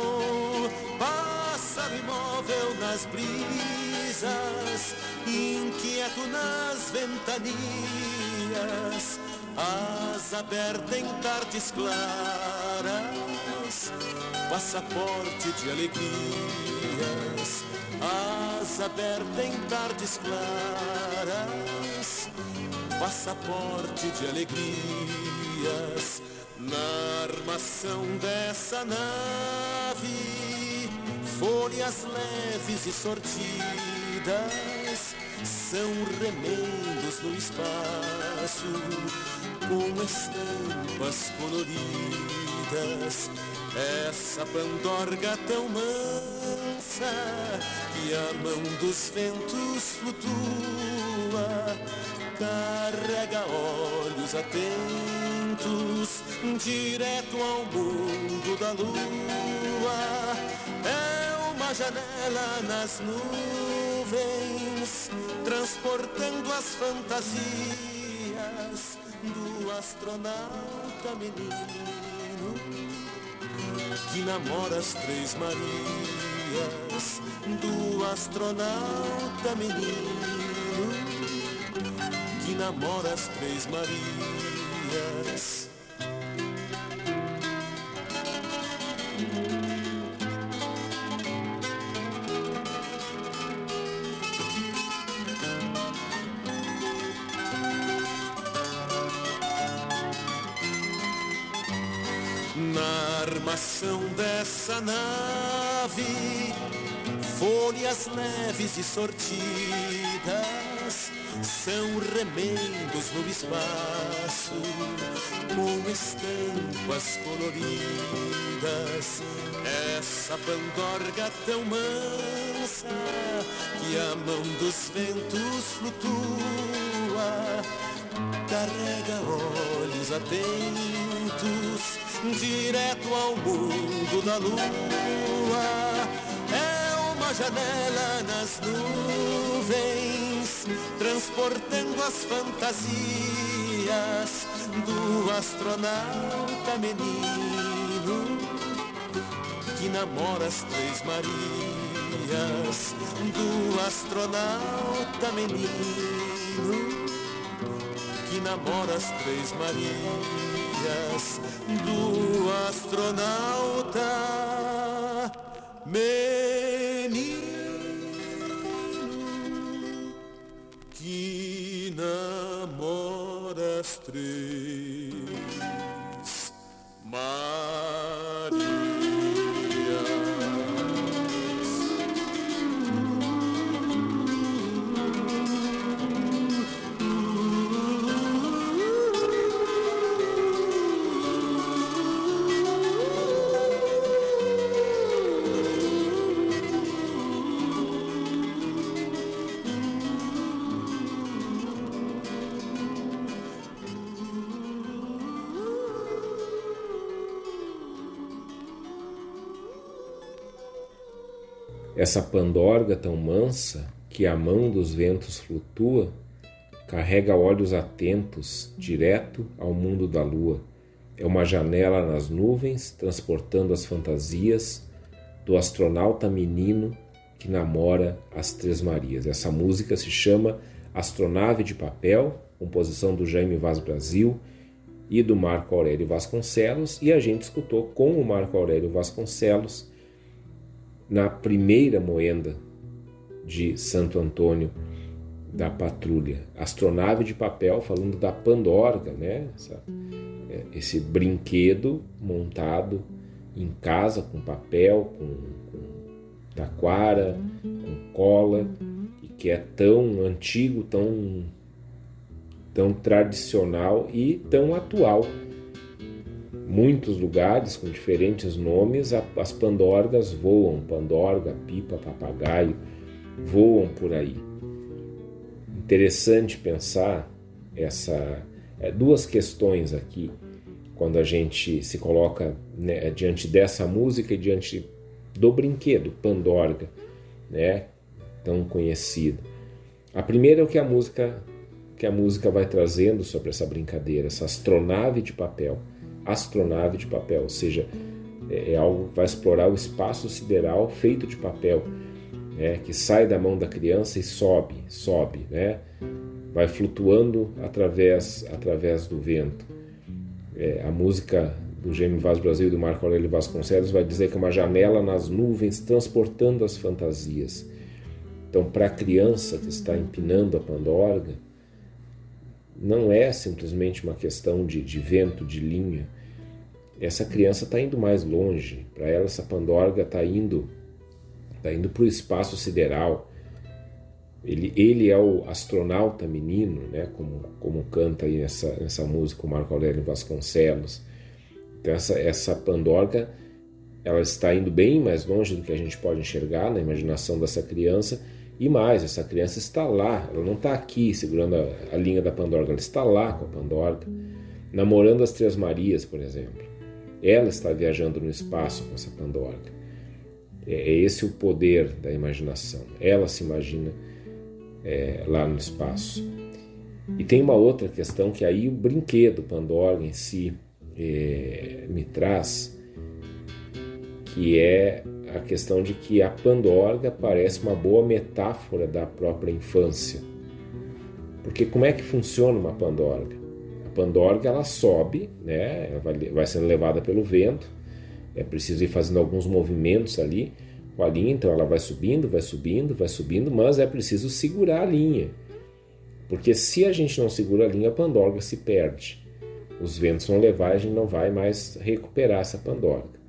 S8: Imóvel nas brisas inquieto nas ventanias, asa aberta em tardes claras, passaporte de alegrias, asa aberta em tardes claras, passaporte de alegrias, na armação dessa nave, folhas leves e sortidas são remendos no espaço com estampas coloridas. Essa pandorga tão mansa que a mão dos ventos flutua, carrega olhos atentos direto ao mundo da lua. É uma janela nas nuvens transportando as fantasias do astronauta menino que namora as três Marias do astronauta menino que namora as três Marias. Armação dessa nave, folhas leves e sortidas, são remendos no espaço, com estampas coloridas. Essa pandorga tão mansa que a mão dos ventos flutua, carrega olhos atentos direto ao mundo da lua. É uma janela nas nuvens, transportando as fantasias do astronauta menino que namora as três Marias do astronauta menino que namora as três Marias do astronauta menino que namora as três Marias.
S2: Essa pandorga tão mansa que a mão dos ventos flutua, carrega olhos atentos direto ao mundo da lua. É uma janela nas nuvens, transportando as fantasias do astronauta menino que namora as Três Marias. Essa música se chama Astronave de Papel, composição do Jaime Vaz Brasil e do Marco Aurélio Vasconcelos, e a gente escutou com o Marco Aurélio Vasconcelos na primeira moenda de Santo Antônio da Patrulha. Astronave de papel, falando da Pandorga, né? Essa, é, esse brinquedo montado em casa com papel, com, com taquara, com cola, e que é tão antigo, tão, tão tradicional e tão atual. Muitos lugares com diferentes nomes, as pandorgas voam, pandorga, pipa, papagaio, voam por aí. Interessante pensar essa é, duas questões aqui quando a gente se coloca né, diante dessa música e diante do brinquedo Pandorga, né, tão conhecido. A primeira é o que a música que a música vai trazendo sobre essa brincadeira, essa astronave de papel, astronave de papel, ou seja, é, é algo que vai explorar o espaço sideral feito de papel né, que sai da mão da criança e sobe, sobe, né, vai flutuando através, através do vento. É, a música do Gêmeo Vaz Brasil e do Marco Aurélio Vasconcelos vai dizer que é uma janela nas nuvens transportando as fantasias. Então, para a criança que está empinando a pandorga, não é simplesmente uma questão de, de vento, de linha. Essa criança está indo mais longe. Para ela, essa pandorga está indo está indo para o espaço sideral. Ele, ele é o astronauta menino, né? como, como canta aí nessa, nessa música o Marco Aurélio Vasconcelos. Então essa, essa Pandorga ela está indo bem mais longe do que a gente pode enxergar na imaginação dessa criança. E mais, essa criança está lá, ela não está aqui segurando a, a linha da Pandorga, ela está lá com a Pandorga, namorando as Três Marias, por exemplo. Ela está viajando no espaço com essa Pandorga. É, é esse o poder da imaginação. Ela se imagina é, lá no espaço. E tem uma outra questão que aí o brinquedo Pandora em si é, me traz, que é a questão de que a Pandorga parece uma boa metáfora da própria infância. Porque como é que funciona uma Pandorga? Pandorga ela sobe, né? ela vai, vai sendo levada pelo vento, é preciso ir fazendo alguns movimentos ali com a linha, então ela vai subindo, vai subindo, vai subindo, mas é preciso segurar a linha. Porque se a gente não segura a linha, a pandorga se perde. Os ventos vão levar e a gente não vai mais recuperar essa pandorga.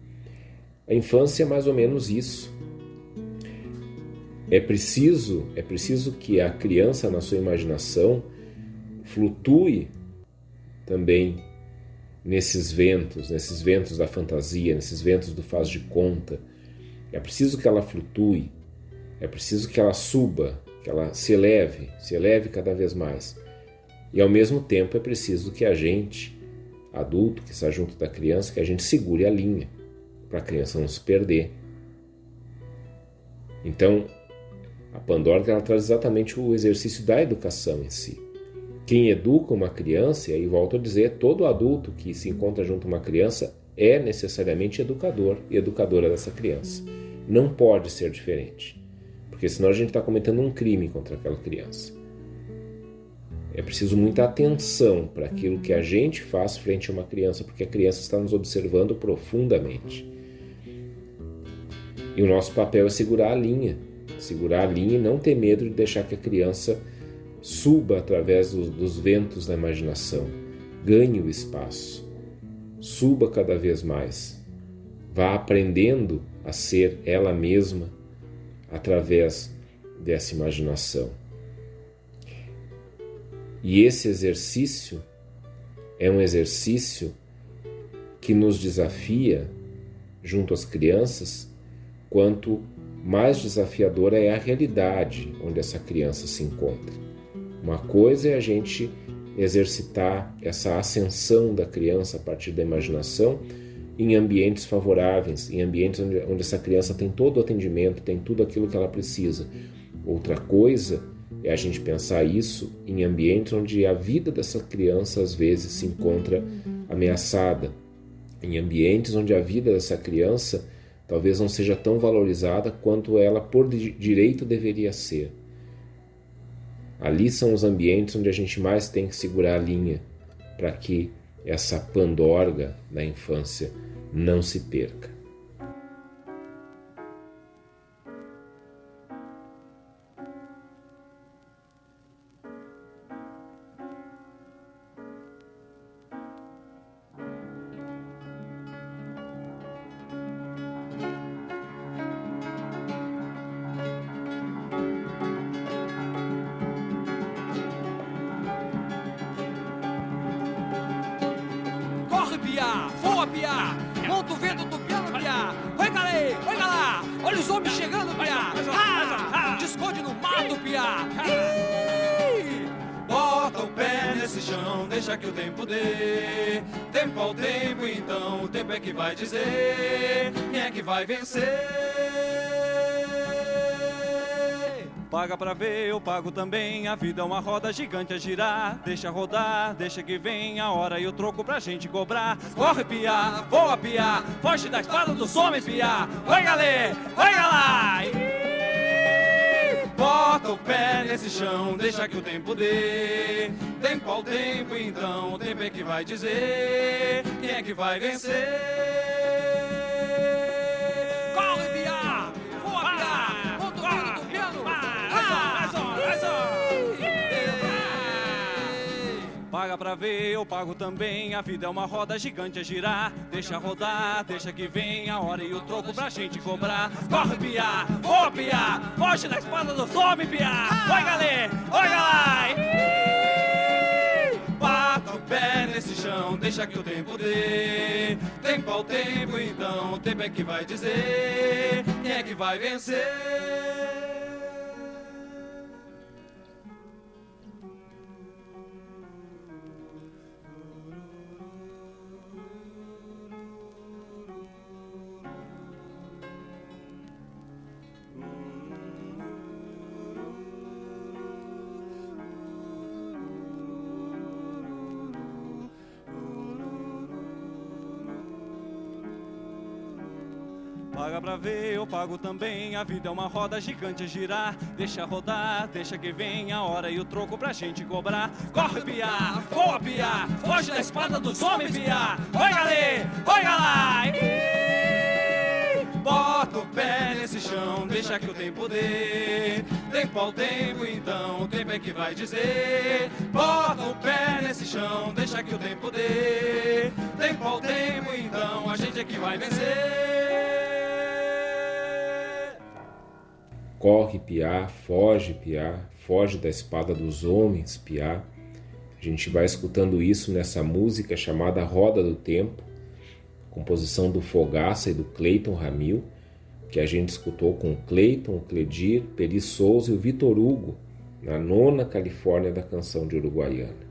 S2: A infância é mais ou menos isso. É preciso, é preciso que a criança na sua imaginação flutue também nesses ventos, nesses ventos da fantasia, nesses ventos do faz de conta. É preciso que ela flutue, é preciso que ela suba, que ela se eleve, se eleve cada vez mais. E ao mesmo tempo é preciso que a gente, adulto que está junto da criança, que a gente segure a linha para a criança não se perder. Então, a Pandora ela traz exatamente o exercício da educação em si. Quem educa uma criança, e volto a dizer, todo adulto que se encontra junto a uma criança é necessariamente educador e educadora dessa criança. Não pode ser diferente, porque senão a gente está cometendo um crime contra aquela criança. É preciso muita atenção para aquilo que a gente faz frente a uma criança, porque a criança está nos observando profundamente. E o nosso papel é segurar a linha, segurar a linha e não ter medo de deixar que a criança suba através dos, dos ventos da imaginação, ganhe o espaço, suba cada vez mais, vá aprendendo a ser ela mesma através dessa imaginação. E esse exercício é um exercício que nos desafia, junto às crianças, quanto mais desafiadora é a realidade onde essa criança se encontra. Uma coisa é a gente exercitar essa ascensão da criança a partir da imaginação em ambientes favoráveis, em ambientes onde, onde essa criança tem todo o atendimento, tem tudo aquilo que ela precisa. Outra coisa é a gente pensar isso em ambientes onde a vida dessa criança às vezes se encontra ameaçada, em ambientes onde a vida dessa criança talvez não seja tão valorizada quanto ela por direito deveria ser. Ali são os ambientes onde a gente mais tem que segurar a linha para que essa pandorga da infância não se perca.
S7: Paga pra ver, eu pago também. A vida é uma roda gigante a girar. Deixa rodar, deixa que vem a hora e o troco pra gente cobrar. Corre, piar, voa, piar. Foge da espada dos homens, piar. Vai, galê, vai, lá. Bota o pé nesse chão, deixa que o tempo dê. Tempo ao tempo, então, o tempo é que vai dizer quem é que vai vencer. Paga pra ver, eu pago também. A vida é uma roda gigante a girar. Deixa rodar, deixa que vem a hora e o troco pra gente cobrar. Corre, piar, voa, piar. Foge da espada dos homens, piar. Vai, galera, olha lá. Bata o pé nesse chão, deixa que o tempo dê. Tempo ao tempo, então, o tempo é que vai dizer quem é que vai vencer. Pra ver, eu pago também. A vida é uma roda gigante a girar. Deixa rodar, deixa que vem a hora e o troco pra gente cobrar. Corre, piar, voa, piar. Foge da espada dos homens, piar. Vai, galê, vai, lá. Bota o pé nesse chão, deixa que o tempo dê. Tempo ao tempo, então, o tempo é que vai dizer. Bota o pé nesse chão, deixa que o tempo dê. Tempo ao tempo, então, a gente é que vai vencer.
S2: Corre, Piá, foge, Piá, foge da espada dos homens, Piá. A gente vai escutando isso nessa música chamada Roda do Tempo, composição do Fogaça e do Cleiton Ramil, que a gente escutou com Cleiton, Cledir, Peri Souza e o Vitor Hugo, na nona Califórnia da canção de Uruguaiana.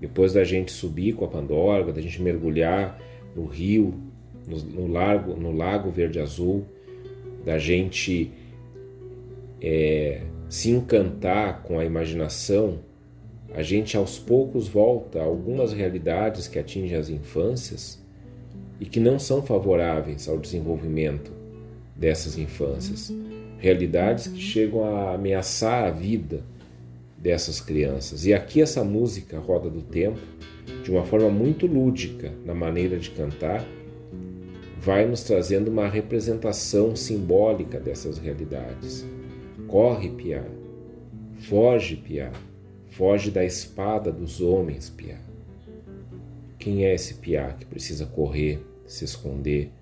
S2: Depois da gente subir com a Pandorga, da gente mergulhar no rio, no, no, lago, no lago verde azul, da gente é, se encantar com a imaginação, a gente aos poucos volta a algumas realidades que atingem as infâncias e que não são favoráveis ao desenvolvimento dessas infâncias. Realidades que chegam a ameaçar a vida dessas crianças. E aqui essa música Roda do Tempo, de uma forma muito lúdica na maneira de cantar, vai nos trazendo uma representação simbólica dessas realidades. Corre, Piá. Foge, Piá. Foge da espada dos homens, Piá. Quem é esse Piá que precisa correr, se esconder?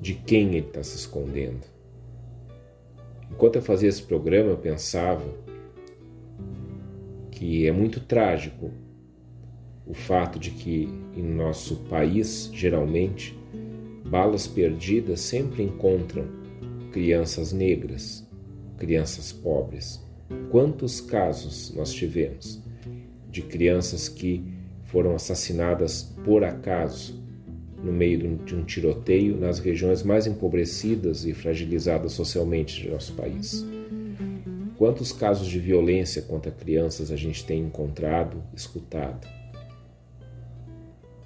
S2: De quem ele está se escondendo? Enquanto eu fazia esse programa, eu pensava que é muito trágico o fato de que em nosso país, geralmente, balas perdidas sempre encontram crianças negras, crianças pobres. Quantos casos nós tivemos de crianças que foram assassinadas por acaso no meio de um tiroteio nas regiões mais empobrecidas e fragilizadas socialmente de nosso país? Quantos casos de violência contra crianças a gente tem encontrado, escutado?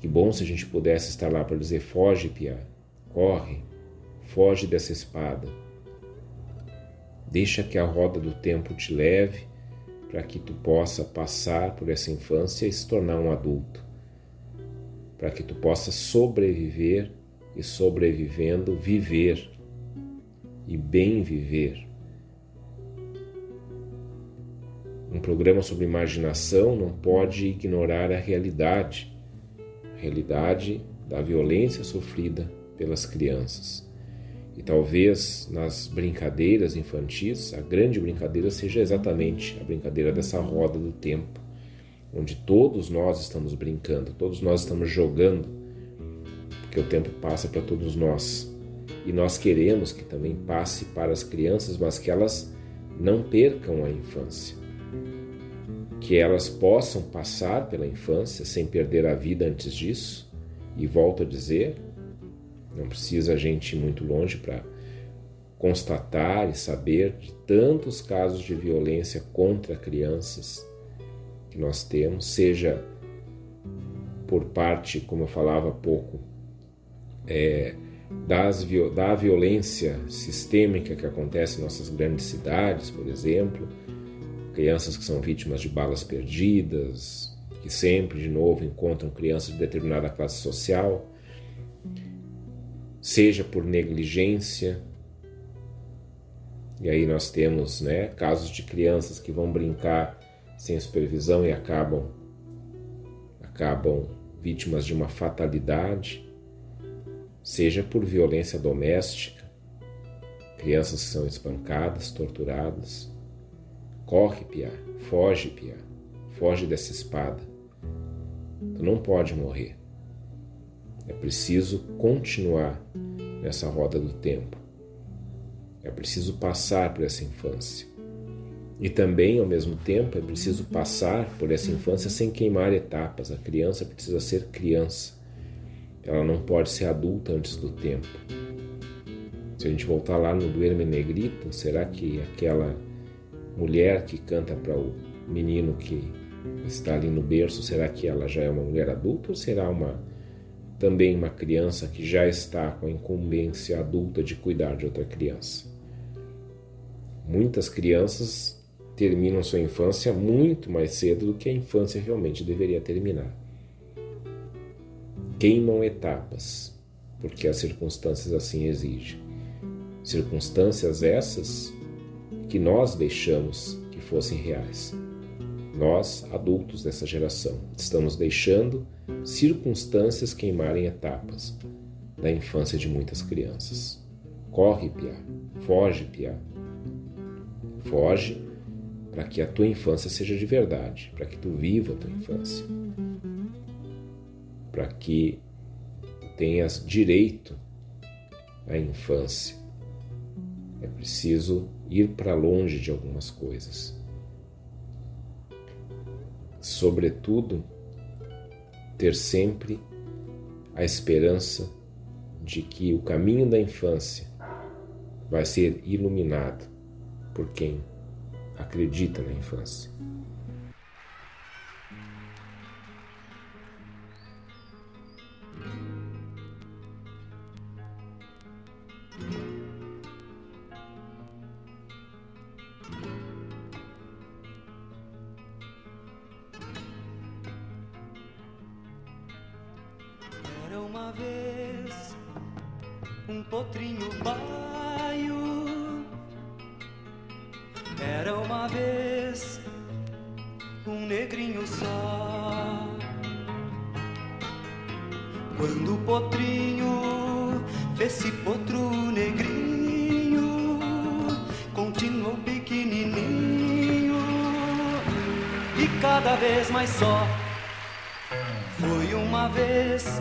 S2: Que bom se a gente pudesse estar lá para dizer: foge, Pia, corre, foge dessa espada. Deixa que a roda do tempo te leve para que tu possa passar por essa infância e se tornar um adulto. Para que tu possa sobreviver e sobrevivendo, viver e bem viver Um programa sobre imaginação não pode ignorar a realidade, a realidade da violência sofrida pelas crianças. E talvez nas brincadeiras infantis, a grande brincadeira seja exatamente a brincadeira dessa roda do tempo, onde todos nós estamos brincando, todos nós estamos jogando, porque o tempo passa para todos nós. E nós queremos que também passe para as crianças, mas que elas não percam a infância que elas possam passar pela infância sem perder a vida antes disso. E volto a dizer, não precisa a gente ir muito longe para constatar e saber de tantos casos de violência contra crianças que nós temos, seja por parte, como eu falava há pouco, é, das, da violência sistêmica que acontece em nossas grandes cidades, por exemplo, crianças que são vítimas de balas perdidas, que sempre de novo encontram crianças de determinada classe social, seja por negligência. E aí nós temos né, casos de crianças que vão brincar sem supervisão e acabam acabam vítimas de uma fatalidade, seja por violência doméstica, crianças que são espancadas, torturadas. Corre, Pia, foge, Pia, foge dessa espada. Tu não pode morrer. É preciso continuar nessa roda do tempo. É preciso passar por essa infância. E também, ao mesmo tempo, é preciso passar por essa infância sem queimar etapas. A criança precisa ser criança. Ela não pode ser adulta antes do tempo. Se a gente voltar lá no do Hermenegrito, será que aquela mulher que canta para o menino que está ali no berço, será que ela já é uma mulher adulta ou será uma também uma criança que já está com a incumbência adulta de cuidar de outra criança? Muitas crianças terminam sua infância muito mais cedo do que a infância realmente deveria terminar. Queimam etapas, porque as circunstâncias assim exigem. Circunstâncias essas que nós deixamos que fossem reais. Nós, adultos dessa geração, estamos deixando circunstâncias queimarem etapas da infância de muitas crianças. Corre, Pia, foge, Pia. Foge para que a tua infância seja de verdade, para que tu viva a tua infância, para que tenhas direito à infância. É preciso ir para longe de algumas coisas. Sobretudo, ter sempre a esperança de que o caminho da infância vai ser iluminado por quem acredita na infância.
S7: uma vez um potrinho baio. Era uma vez um negrinho só. Quando o potrinho fez-se potro negrinho, continuou pequenininho e cada vez mais só. Foi uma vez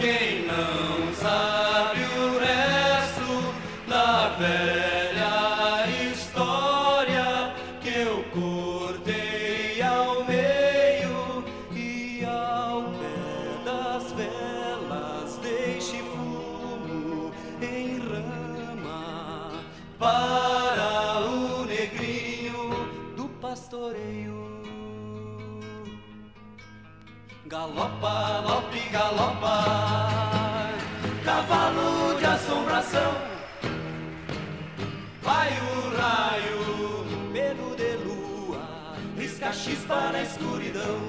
S7: Quem não sabe o resto da velha Galopa, lope, galopa, cavalo de assombração. Vai o raio, pelo de lua, risca chispa na escuridão.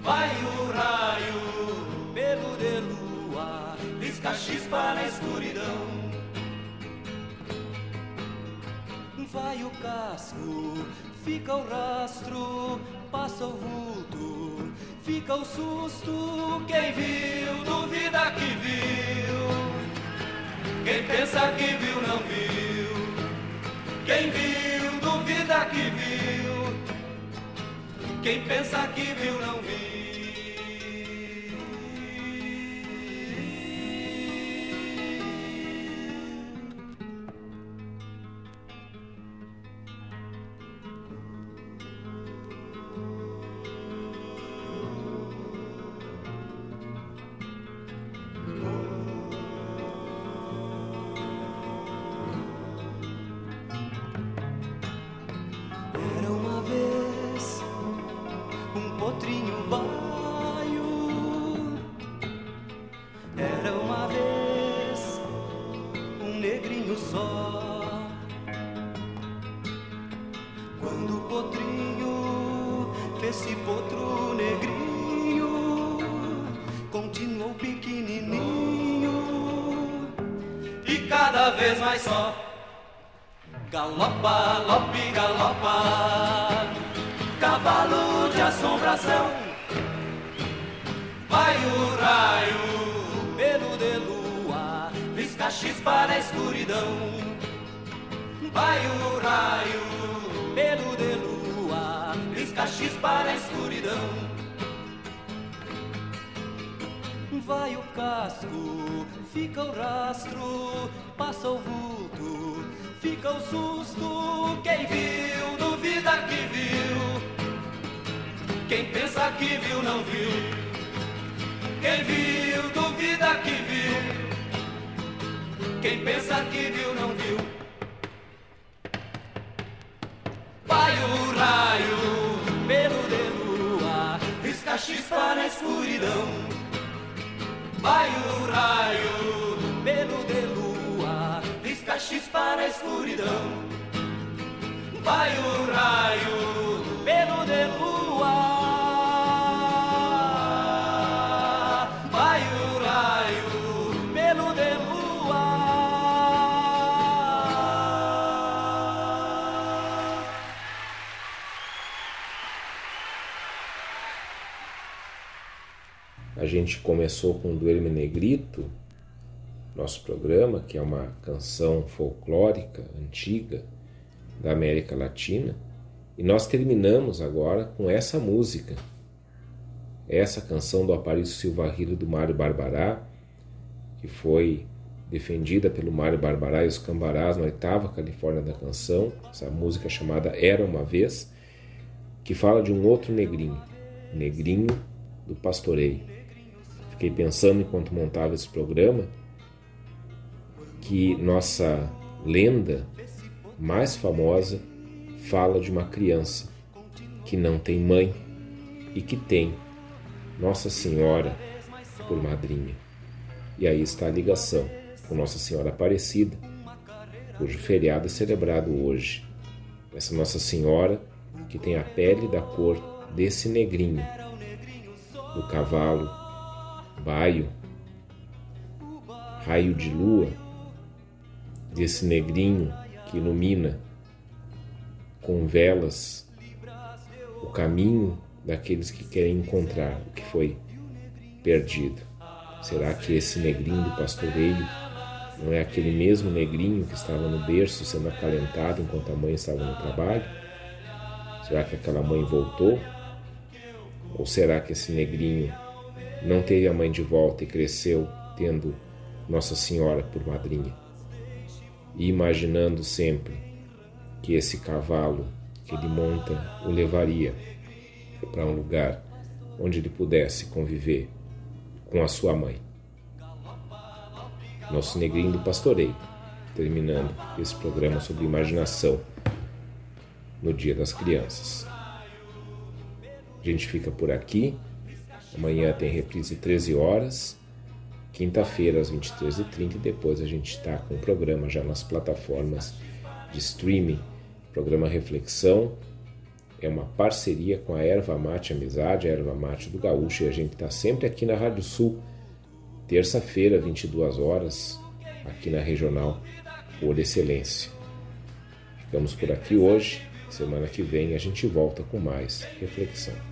S7: Vai o raio, pelo de lua, risca chispa na escuridão. Vai o casco, fica o rastro, passa o vulto, fica o susto. Quem viu, duvida que viu. Quem pensa que viu, não viu. Quem viu, duvida que viu. Quem pensa que viu, não viu. Fica o rastro, passa o vulto, fica o susto. Quem viu, duvida que viu. Quem pensa que viu, não viu. Quem viu, duvida que viu. Quem pensa que viu, não viu. Vai o raio, pelo de lua, risca chispa na escuridão. Vai o raio, pelo de lua, risca chispa na escuridão. Vai o raio, pelo de lua.
S2: Gente começou com Duerme Negrito, nosso programa, que é uma canção folclórica antiga da América Latina, e nós terminamos agora com essa música, essa canção do Aparício Silva Rio do Mário Barbará, que foi defendida pelo Mário Barbará e os Cambarás na oitava Califórnia da canção, essa música chamada Era Uma Vez, que fala de um outro negrinho, negrinho do pastoreio. Fiquei pensando enquanto montava esse programa que nossa lenda mais famosa fala de uma criança que não tem mãe e que tem Nossa Senhora por madrinha. E aí está a ligação com Nossa Senhora Aparecida, cujo feriado é celebrado hoje. Essa Nossa Senhora que tem a pele da cor desse negrinho, do cavalo baio, raio de lua, desse negrinho que ilumina com velas o caminho daqueles que querem encontrar o que foi perdido. Será que esse negrinho do pastoreio não é aquele mesmo negrinho que estava no berço sendo acalentado enquanto a mãe estava no trabalho?
S7: Será que aquela mãe voltou? Ou será que esse negrinho não teve a mãe de volta e cresceu tendo Nossa Senhora por madrinha? E imaginando sempre que esse cavalo que ele monta o levaria para um lugar onde ele pudesse conviver com a sua mãe. Nosso negrinho do pastoreio, terminando esse programa sobre imaginação no Dia das Crianças. A gente fica por aqui. Amanhã tem reprise 13 horas. Quinta-feira às 23h30 e depois a gente está com o programa já nas plataformas de streaming. Programa Reflexão é uma parceria com a Erva Mate Amizade, a Erva Mate do Gaúcho, e a gente está sempre aqui na Rádio Sul, terça-feira, 22 horas, aqui na Regional, por excelência. Ficamos por aqui hoje. Semana que vem a gente volta com mais reflexão.